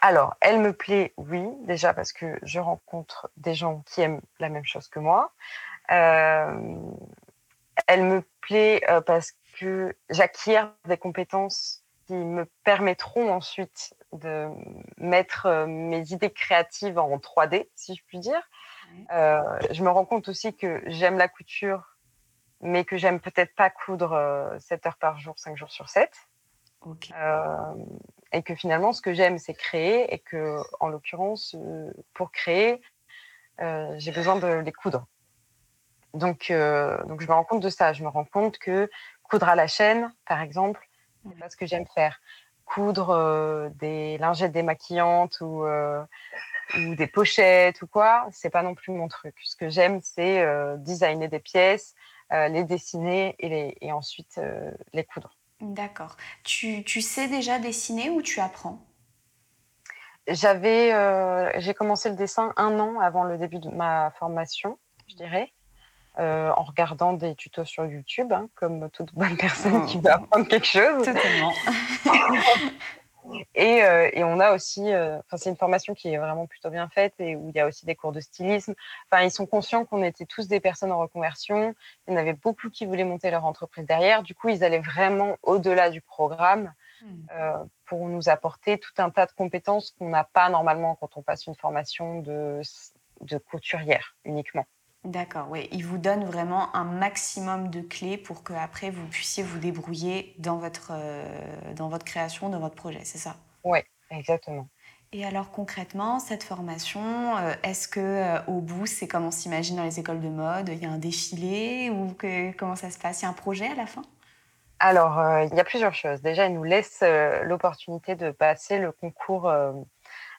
Alors, elle me plaît, oui, déjà parce que je rencontre des gens qui aiment la même chose que moi. Euh, elle me plaît parce que j'acquiers des compétences qui me permettront ensuite de mettre mes idées créatives en 3D, si je puis dire. Euh, je me rends compte aussi que j'aime la couture, mais que j'aime peut-être pas coudre 7 euh, heures par jour, 5 jours sur 7. Euh, et que finalement, ce que j'aime, c'est créer, et que, en l'occurrence, pour créer, j'ai besoin de les coudre. Donc, donc, je me rends compte de ça. Je me rends compte que coudre à la chaîne, par exemple, c'est pas ce que j'aime faire. Coudre des lingettes démaquillantes ou ou des pochettes ou quoi, c'est pas non plus mon truc. Ce que j'aime, c'est euh, designer des pièces, euh, les dessiner et, les, et ensuite euh, les coudre. D'accord. Tu, tu, sais déjà dessiner ou tu apprends? J'avais, j'ai commencé le dessin un an avant le début de ma formation, je dirais. en regardant des tutos sur YouTube, hein, comme toute bonne personne qui veut apprendre quelque chose. Totalement. Euh, et, on a aussi, euh, enfin c'est une formation qui est vraiment plutôt bien faite et où il y a aussi des cours de stylisme. Enfin, ils sont conscients qu'on était tous des personnes en reconversion. Il y en avait beaucoup qui voulaient monter leur entreprise derrière. Du coup, ils allaient vraiment au-delà du programme mmh. euh, pour nous apporter tout un tas de compétences qu'on n'a pas normalement quand on passe une formation de, de couturière uniquement. D'accord, oui. Il vous donne vraiment un maximum de clés pour que après vous puissiez vous débrouiller dans votre, euh, dans votre création, dans votre projet, c'est ça? Oui, exactement. Et alors concrètement, cette formation, euh, est-ce que euh, au bout, c'est comme on s'imagine dans les écoles de mode, il y a un défilé ou que, comment ça se passe? Il y a un projet à la fin? Alors, il y a plusieurs choses. Déjà, il nous laisse l'opportunité de passer le concours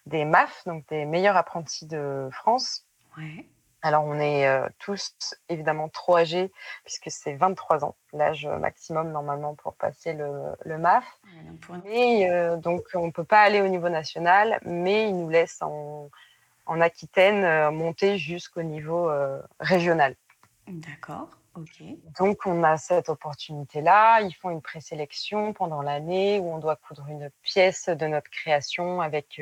des MAF, donc des meilleurs apprentis de France. Ouais. Alors, on est euh, tous évidemment trop âgés, puisque c'est 23 ans, l'âge maximum normalement pour passer le, MAF. Mais euh, donc, on ne peut pas aller au niveau national, mais il nous laisse en, Aquitaine euh, monter jusqu'au niveau régional. D'accord, ok. Donc, on a cette opportunité-là. Ils font une présélection pendant l'année où on doit coudre une pièce de notre création avec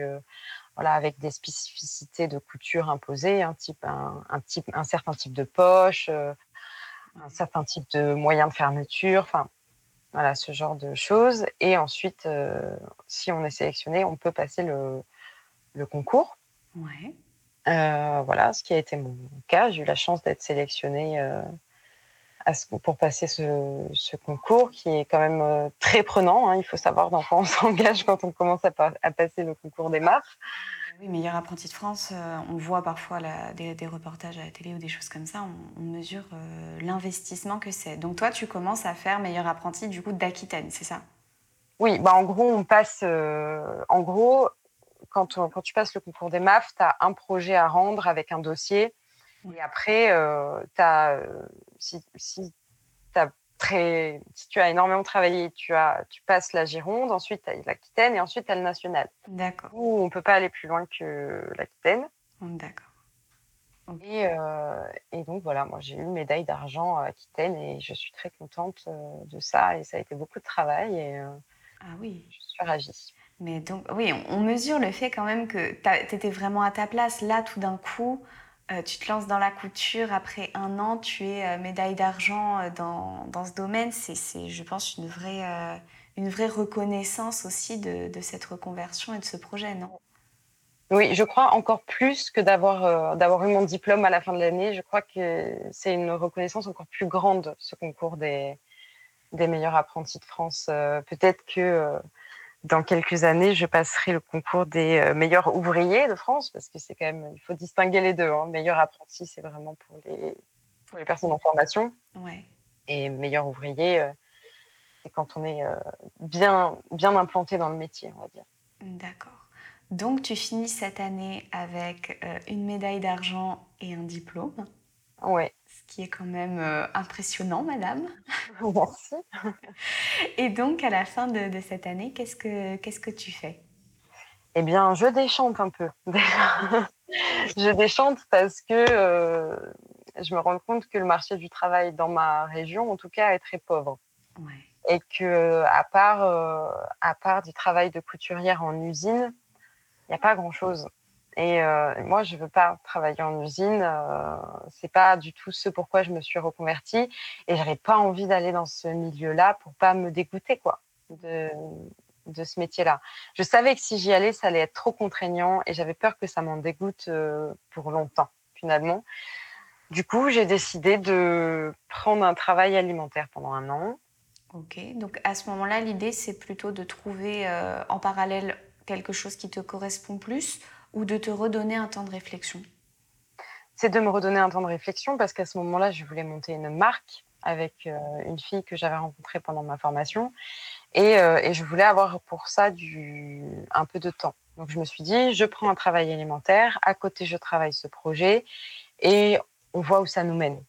voilà, avec des spécificités de couture imposées, un, type, un, type, un certain type de poche, euh, un certain type de moyen de fermeture, enfin, voilà, ce genre de choses. Et ensuite, euh, si on est sélectionné, on peut passer le, le concours. Ouais. Euh, voilà, ce qui a été mon cas. J'ai eu la chance d'être sélectionnée pour passer ce, concours qui est quand même euh, très prenant. Hein. Il faut savoir dans quoi on s'engage quand on commence à, passer le concours des marques. Oui, meilleur apprenti de France, euh, on voit parfois des, reportages à la télé ou des choses comme ça, on, mesure euh, l'investissement que c'est. Donc toi, tu commences à faire meilleur apprenti du coup d'Aquitaine, c'est ça? Oui, bah en gros, on passe. en gros, quand, quand, tu passes le concours des MAF, tu as un projet à rendre avec un dossier et après, euh, as, euh, si, si, as très, si tu as énormément travaillé, tu, as, tu passes la Gironde, ensuite tu as l'Aquitaine et ensuite tu as le national. D'accord. Où on ne peut pas aller plus loin que l'Aquitaine. D'accord. Et, euh, et, donc voilà, moi j'ai eu une médaille d'argent à Aquitaine et je suis très contente de ça et ça a été beaucoup de travail et ah oui. je suis ravie. Mais donc oui, on, on mesure le fait quand même que tu étais vraiment à ta place là tout d'un coup. Euh, tu te lances dans la couture, après un an, tu es euh, médaille d'argent euh, dans, dans, ce domaine. C'est, je pense, une vraie, une vraie reconnaissance aussi de, de, cette reconversion et de ce projet, non? Oui, je crois encore plus que d'avoir, eu mon diplôme à la fin de l'année. Je crois que c'est une reconnaissance encore plus grande, ce concours des, des meilleurs apprentis de France. peut-être que dans quelques années, je passerai le concours des meilleurs ouvriers de France, parce que c'est quand même, il faut distinguer les deux. Hein. Meilleur apprenti, c'est vraiment pour les, pour les personnes en formation. Ouais. Et meilleur ouvrier, c'est quand on est bien, bien implanté dans le métier, on va dire. D'accord. Donc, tu finis cette année avec une médaille d'argent et un diplôme. Oui. Ce qui est quand même euh, impressionnant, madame. Merci. Et donc, à la fin de, cette année, qu'est-ce que, qu'est-ce que tu fais? Eh bien, je déchante un peu. je déchante parce que euh, je me rends compte que le marché du travail dans ma région, en tout cas, est très pauvre. Et que, à part, euh, à part du travail de couturière en usine, il n'y a pas grand-chose. Et euh, moi, je veux pas travailler en usine. Euh, c'est pas du tout ce pourquoi je me suis reconvertie. Et j'avais pas envie d'aller dans ce milieu-là pour pas me dégoûter, quoi, de, ce métier-là. Je savais que si j'y allais, ça allait être trop contraignant et j'avais peur que ça m'en dégoûte euh, pour longtemps, finalement. Du coup, j'ai décidé de prendre un travail alimentaire pendant un an. Ok, donc à ce moment-là, l'idée, c'est plutôt de trouver en parallèle quelque chose qui te correspond plus ou de te redonner un temps de réflexion C'est de me redonner un temps de réflexion parce qu'à ce moment-là, je voulais monter une marque avec euh, une fille que j'avais rencontrée pendant ma formation euh, et, je voulais avoir pour ça du, un peu de temps. Donc je me suis dit, je prends un travail alimentaire, à côté je travaille ce projet et on voit où ça nous mène.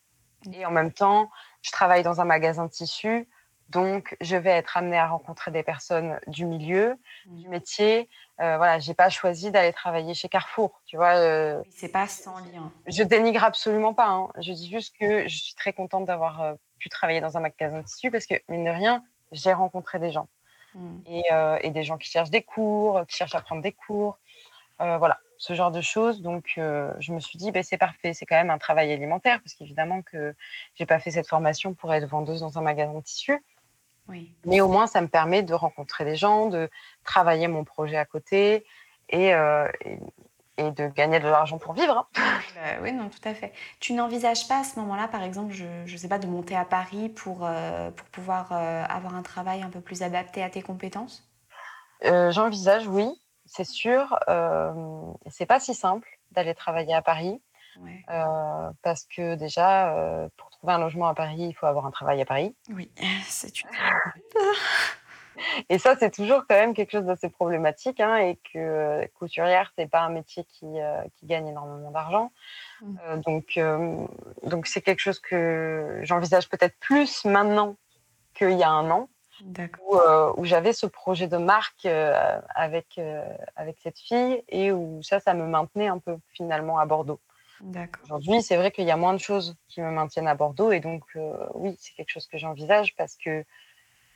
Et en même temps, je travaille dans un magasin de tissus, donc je vais être amenée à rencontrer des personnes du milieu, du métier, euh, voilà, j'ai pas choisi d'aller travailler chez Carrefour, tu vois. Euh, c'est pas sans lien. Je dénigre absolument pas. Hein. Je dis juste que je suis très contente d'avoir euh, pu travailler dans un magasin de tissus parce que mine de rien, j'ai rencontré des gens hmm. et, des gens qui cherchent des cours, qui cherchent à prendre des cours, voilà, ce genre de choses. Donc, je me suis dit, ben, c'est parfait. C'est quand même un travail alimentaire parce qu'évidemment que j'ai pas fait cette formation pour être vendeuse dans un magasin de Mais au moins, ça me permet de rencontrer des gens, de travailler mon projet à côté et, euh, et, de gagner de l'argent pour vivre. Hein. Bah oui, non, tout à fait. Tu n'envisages pas à ce moment-là, par exemple, je ne sais pas, de monter à Paris pour, euh, pour pouvoir euh, avoir un travail un peu plus adapté à tes compétences? J'envisage, oui, c'est sûr. c'est pas si simple d'aller travailler à Paris. Parce que déjà, pour un logement à Paris, il faut avoir un travail à Paris. Oui, c'est une. et ça, c'est toujours quand même quelque chose d'assez problématique, hein, et que euh, couturière, c'est pas un métier qui, euh, qui gagne énormément d'argent. Mmh. Euh, donc, donc c'est quelque chose que j'envisage peut-être plus maintenant qu'il y a un an, où, où j'avais ce projet de marque avec avec cette fille et où ça, ça me maintenait un peu finalement à Bordeaux. Aujourd'hui, c'est vrai qu'il y a moins de choses qui me maintiennent à Bordeaux et donc euh, oui, c'est quelque chose que j'envisage parce que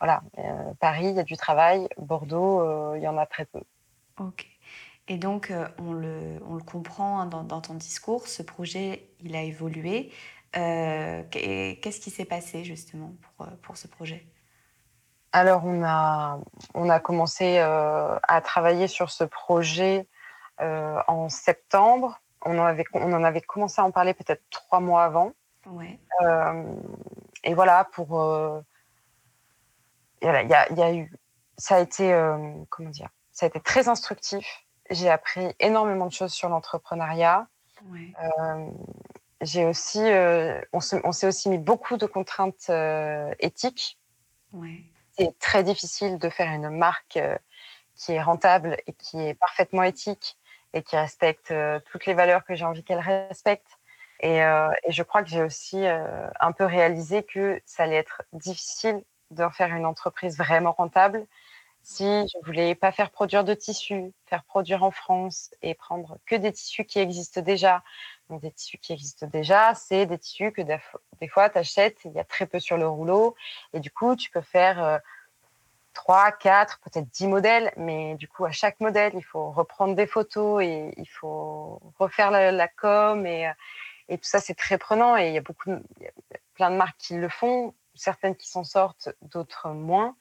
voilà, euh, Paris, il y a du travail, Bordeaux, euh, il y en a très peu. Ok. Et donc, on, le, on, le, comprend hein, dans, dans, ton discours, ce projet, il a évolué. Qu'est-ce qui s'est passé justement pour, pour ce projet? Alors, on a, on a commencé à travailler sur ce projet en septembre on en, avait, on en avait commencé à en parler peut-être trois mois avant. Euh, et voilà, pour. Euh, il y, a, eu. Ça a été. Euh, comment dire Ça a été très instructif. J'ai appris énormément de choses sur l'entrepreneuriat. j'ai aussi. on s'est aussi mis beaucoup de contraintes éthiques. C'est très difficile de faire une marque qui est rentable et qui est parfaitement éthique et qui respecte euh, toutes les valeurs que j'ai envie qu'elle respecte. Et, euh, je crois que j'ai aussi euh, un peu réalisé que ça allait être difficile d'en faire une entreprise vraiment rentable si je voulais pas faire produire de tissus, faire produire en France et prendre que des tissus qui existent déjà. Donc des tissus qui existent déjà, c'est des tissus que des fois tu achètes, il y a très peu sur le rouleau et du coup tu peux faire 3, 4, peut-être 10 modèles, mais du coup, à chaque modèle, il faut reprendre des photos et il faut refaire la, com et, et, tout ça, c'est très prenant et il y a beaucoup, plein de marques qui le font, certaines qui s'en sortent, d'autres moins.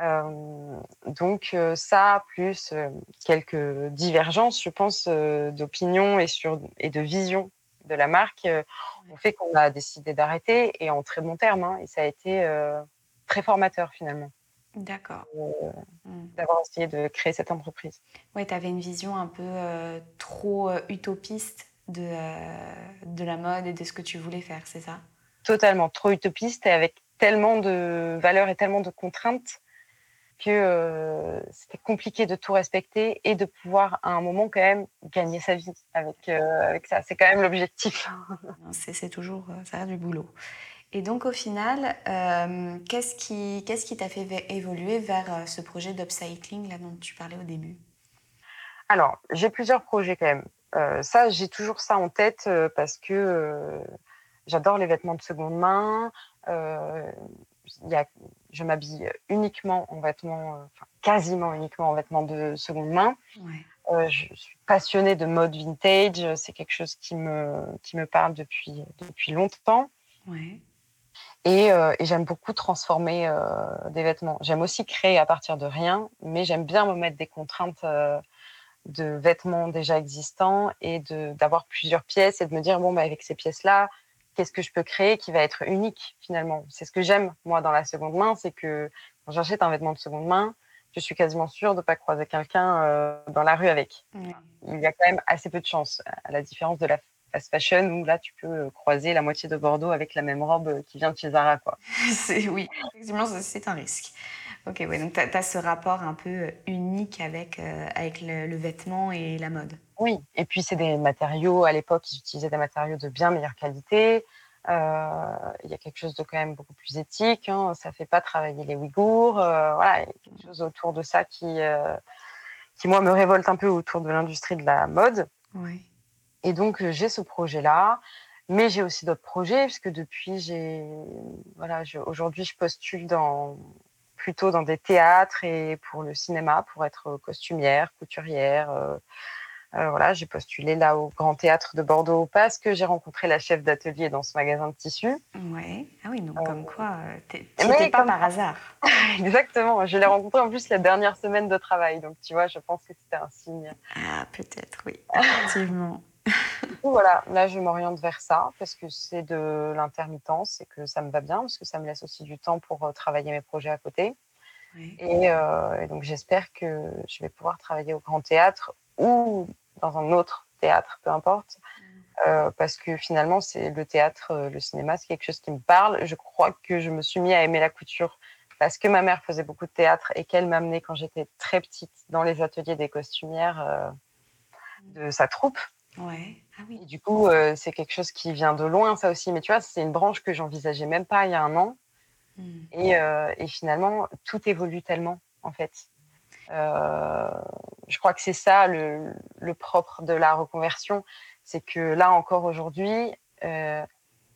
Euh, donc euh, ça, plus euh, quelques divergences, je pense, d'opinion et, et de vision de la marque, ont fait qu'on a décidé d'arrêter et en très bon terme. Hein, et ça a été très formateur finalement. D'accord. Mmh. D'avoir essayé de créer cette entreprise. Oui, tu avais une vision un peu trop utopiste de, de la mode et de ce que tu voulais faire, c'est ça? Totalement, trop utopiste et avec tellement de valeurs et tellement de contraintes que euh, c'était compliqué de tout respecter et de pouvoir à un moment quand même gagner sa vie avec, euh, avec ça. C'est quand même l'objectif. c'est toujours, euh, ça du boulot. Et donc au final, qu'est-ce qui qu'est-ce qui t'a fait évoluer vers ce projet d'upcycling là dont tu parlais au début? Alors j'ai plusieurs projets quand même. ça j'ai toujours ça en tête parce que j'adore les vêtements de seconde main. Y a, je m'habille uniquement en vêtements, euh, enfin, quasiment uniquement en vêtements de seconde main. Euh, je suis passionnée de mode vintage. C'est quelque chose qui me, qui me parle depuis, depuis longtemps. Et, euh, et j'aime beaucoup transformer des vêtements. J'aime aussi créer à partir de rien, mais j'aime bien me mettre des contraintes de vêtements déjà existants et d'avoir plusieurs pièces et de me dire, bon, bah, avec ces pièces-là, qu'est-ce que je peux créer qui va être unique finalement? C'est ce que j'aime moi dans la seconde main, c'est que quand j'achète un vêtement de seconde main, je suis quasiment sûre de ne pas croiser quelqu'un euh, dans la rue avec. Il y a quand même assez peu de chance, à la différence de la fast fashion où là tu peux euh, croiser la moitié de Bordeaux avec la même robe qui vient de chez Zara. Quoi. oui, effectivement, c'est un risque. Ok, ouais, donc tu as, ce rapport un peu euh, unique avec, avec le, vêtement et la mode. Oui, et puis c'est des matériaux, à l'époque, ils utilisaient des matériaux de bien meilleure qualité. Euh, il y a quelque chose de quand même beaucoup plus éthique. Hein. Ça ne fait pas travailler les Ouïghours. Euh, voilà, il y a quelque chose autour de ça qui, euh, qui, moi, me révolte un peu autour de l'industrie de la mode. Oui. Et donc, j'ai ce projet-là. Mais j'ai aussi d'autres projets, puisque depuis, j'ai, voilà, aujourd'hui, je postule dans, plutôt dans des théâtres et pour le cinéma, pour être costumière, couturière. Euh, voilà, j'ai postulé là au Grand Théâtre de Bordeaux parce que j'ai rencontré la chef d'atelier dans ce magasin de tissus. Ouais. Ah oui, donc comme euh, quoi, n'étais pas par hasard. Exactement. Je l'ai rencontré en plus la dernière semaine de travail, donc tu vois, je pense que c'était un signe. Ah peut-être, oui, effectivement. Du coup, voilà, là je m'oriente vers ça parce que c'est de l'intermittence et que ça me va bien parce que ça me laisse aussi du temps pour euh, travailler mes projets à côté. Et, et, donc j'espère que je vais pouvoir travailler au Grand Théâtre ou dans un autre théâtre, peu importe. Mm. Euh, parce que finalement, c'est le théâtre, euh, le cinéma, c'est quelque chose qui me parle. Je crois que je me suis mis à aimer la couture parce que ma mère faisait beaucoup de théâtre et qu'elle m'amenait quand j'étais très petite dans les ateliers des costumières euh, de sa troupe. Ouais. Ah oui. Et du coup, c'est quelque chose qui vient de loin, ça aussi. Mais tu vois, c'est une branche que j'envisageais même pas il y a un an. Mm. Et, et, finalement, tout évolue tellement, en fait. Euh, je crois que c'est ça le, propre de la reconversion, c'est que là encore aujourd'hui, euh,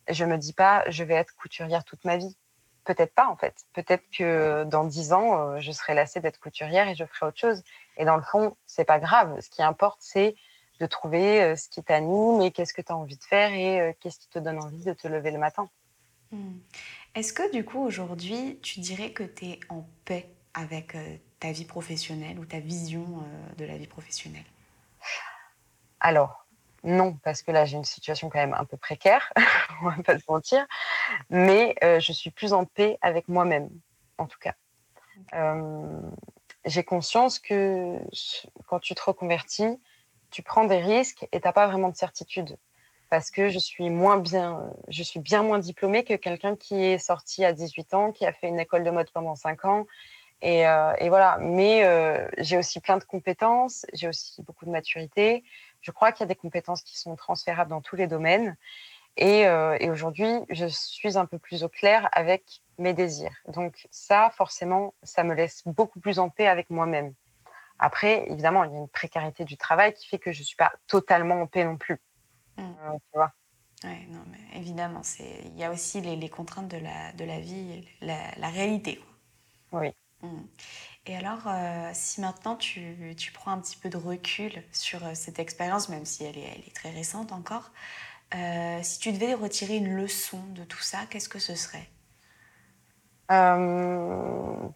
je me dis pas je vais être couturière toute ma vie. Peut-être pas en fait. Peut-être que dans dix ans, euh, je serai lassée d'être couturière et je ferai autre chose. Et dans le fond, c'est pas grave. Ce qui importe, c'est de trouver ce qui t'anime et qu'est-ce que tu as envie de faire et qu'est-ce qui te donne envie de te lever le matin. Hmm. Est-ce que du coup aujourd'hui, tu dirais que tu es en paix avec ta vie professionnelle ou ta vision euh, de la vie professionnelle? Alors, non, parce que là, j'ai une situation quand même un peu précaire, on va pas se mentir, mais euh, je suis plus en paix avec moi-même, en tout cas. Euh, j'ai conscience que quand tu te reconvertis, tu prends des risques et tu n'as pas vraiment de certitude. Parce que je suis moins bien, je suis bien moins diplômée que quelqu'un qui est sorti à 18 ans, qui a fait une école de mode pendant 5 ans euh, et, voilà. Mais euh, j'ai aussi plein de compétences, j'ai aussi beaucoup de maturité. Je crois qu'il y a des compétences qui sont transférables dans tous les domaines. Et, euh, et aujourd'hui, je suis un peu plus au clair avec mes désirs. Donc ça, forcément, ça me laisse beaucoup plus en paix avec moi-même. Après, évidemment, il y a une précarité du travail qui fait que je ne suis pas totalement en paix non plus. Mmh. tu vois ouais, non, mais évidemment, il y a aussi les, les, contraintes de la, de la vie, la, la réalité. Oui. Mm. Et alors, euh, si maintenant tu, tu, prends un petit peu de recul sur euh, cette expérience, même si elle est, elle est, très récente encore, euh, si tu devais retirer une leçon de tout ça, qu'est-ce que ce serait? Hmm.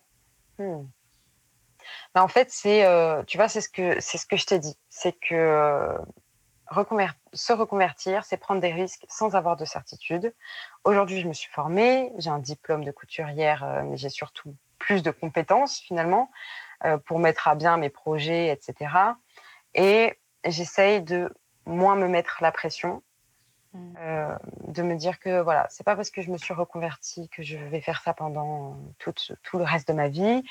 Ben, En fait, c'est, tu vois, c'est ce que c'est ce que je t'ai dit, c'est que se reconvertir, c'est prendre des risques sans avoir de certitude. Aujourd'hui, je me suis formée, j'ai un diplôme de couturière, mais j'ai surtout plus de compétences finalement pour mettre à bien mes projets, etc. Et j'essaye de moins me mettre la pression, mmh. de me dire que voilà, c'est pas parce que je me suis reconvertie que je vais faire ça pendant tout, tout le reste de ma vie,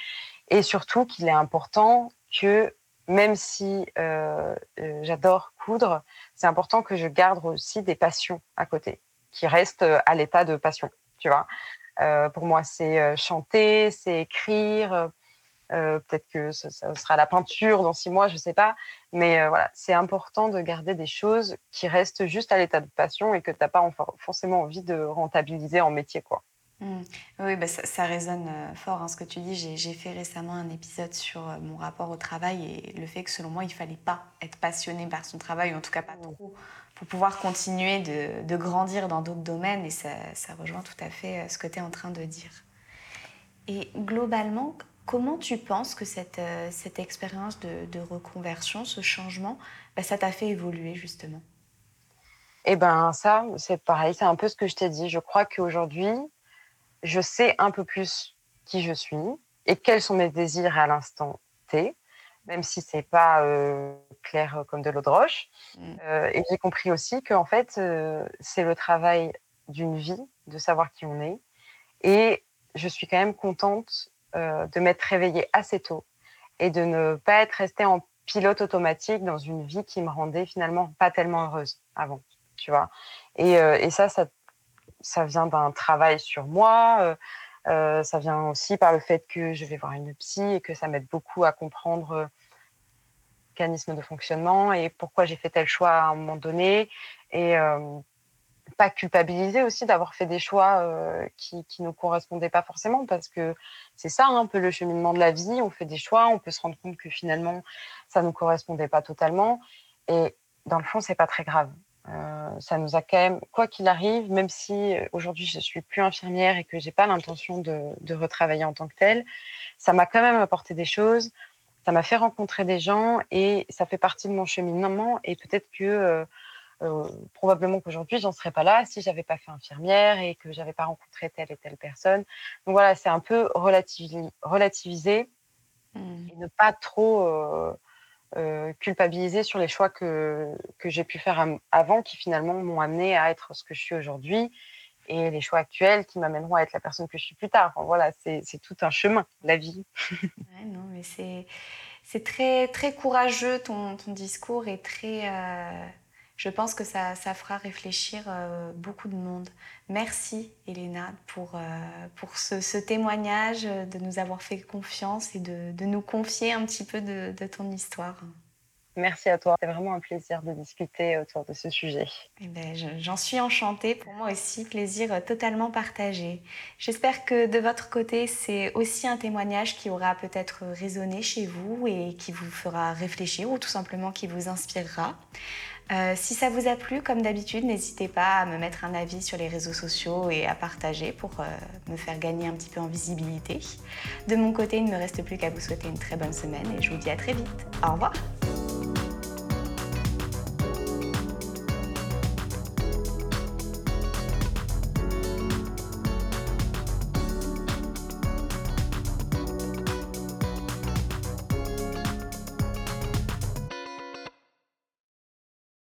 et surtout qu'il est important que même si euh, euh, j'adore coudre, c'est important que je garde aussi des passions à côté, qui restent euh, à l'état de passion. Tu vois, pour moi, c'est chanter, c'est écrire. Peut-être que ce, sera la peinture dans six mois, je ne sais pas. Mais voilà, c'est important de garder des choses qui restent juste à l'état de passion et que tu n'as pas forcément envie de rentabiliser en métier, quoi. Mmh. Oui, bah ça, résonne euh, fort hein, ce que tu dis. J'ai fait récemment un épisode sur euh, mon rapport au travail et le fait que selon moi, il fallait pas être passionné par son travail, ou en tout cas pas mmh. trop, pour pouvoir continuer de, grandir dans d'autres domaines. Et ça, rejoint tout à fait euh, ce que tu es en train de dire. Et globalement, comment tu penses que cette, cette expérience de, reconversion, ce changement, bah, ça t'a fait évoluer justement? Eh ben ça, c'est pareil, c'est un peu ce que je t'ai dit. Je crois qu'aujourd'hui, je sais un peu plus qui je suis et quels sont mes désirs à l'instant T, même si c'est pas euh, clair comme de l'eau de roche. Mm. Euh, et j'ai compris aussi que en fait, euh, c'est le travail d'une vie de savoir qui on est. Et je suis quand même contente de m'être réveillée assez tôt et de ne pas être restée en pilote automatique dans une vie qui me rendait finalement pas tellement heureuse avant, tu vois. Et, et ça, ça ça vient d'un travail sur moi. Euh, euh, ça vient aussi par le fait que je vais voir une psy et que ça m'aide beaucoup à comprendre le mécanisme de fonctionnement et pourquoi j'ai fait tel choix à un moment donné. Et euh, pas culpabiliser aussi d'avoir fait des choix qui, qui ne correspondaient pas forcément parce que c'est ça un peu le cheminement de la vie. On fait des choix, on peut se rendre compte que finalement ça ne correspondait pas totalement. Et dans le fond, c'est pas très grave. Euh, ça nous a quand même, quoi qu'il arrive, même si euh, aujourd'hui je suis plus infirmière et que j'ai pas l'intention de, retravailler en tant que telle, ça m'a quand même apporté des choses, ça m'a fait rencontrer des gens et ça fait partie de mon cheminement. Et peut-être que euh, probablement qu'aujourd'hui j'en serais pas là si j'avais pas fait infirmière et que j'avais pas rencontré telle et telle personne. Donc voilà, c'est un peu relativiser mmh. et ne pas trop euh, culpabiliser sur les choix que, que j'ai pu faire avant qui finalement m'ont amené à être ce que je suis aujourd'hui et les choix actuels qui m'amèneront à être la personne que je suis plus tard. Voilà, c'est tout un chemin, la vie. non, mais c'est très, très courageux ton, ton discours et très. Euh, je pense que ça, ça fera réfléchir euh, beaucoup de monde. Merci Elena pour, euh, pour ce, ce, témoignage, de nous avoir fait confiance et de, de nous confier un petit peu de, de ton histoire. Merci à toi. C'est vraiment un plaisir de discuter autour de ce sujet. Eh ben, J'en suis enchantée. Pour moi aussi, plaisir totalement partagé. J'espère que de votre côté, c'est aussi un témoignage qui aura peut-être résonné chez vous et qui vous fera réfléchir ou tout simplement qui vous inspirera. Euh, si ça vous a plu, comme d'habitude, n'hésitez pas à me mettre un avis sur les réseaux sociaux et à partager pour euh, me faire gagner un petit peu en visibilité. De mon côté, il ne me reste plus qu'à vous souhaiter une très bonne semaine et je vous dis à très vite. Au revoir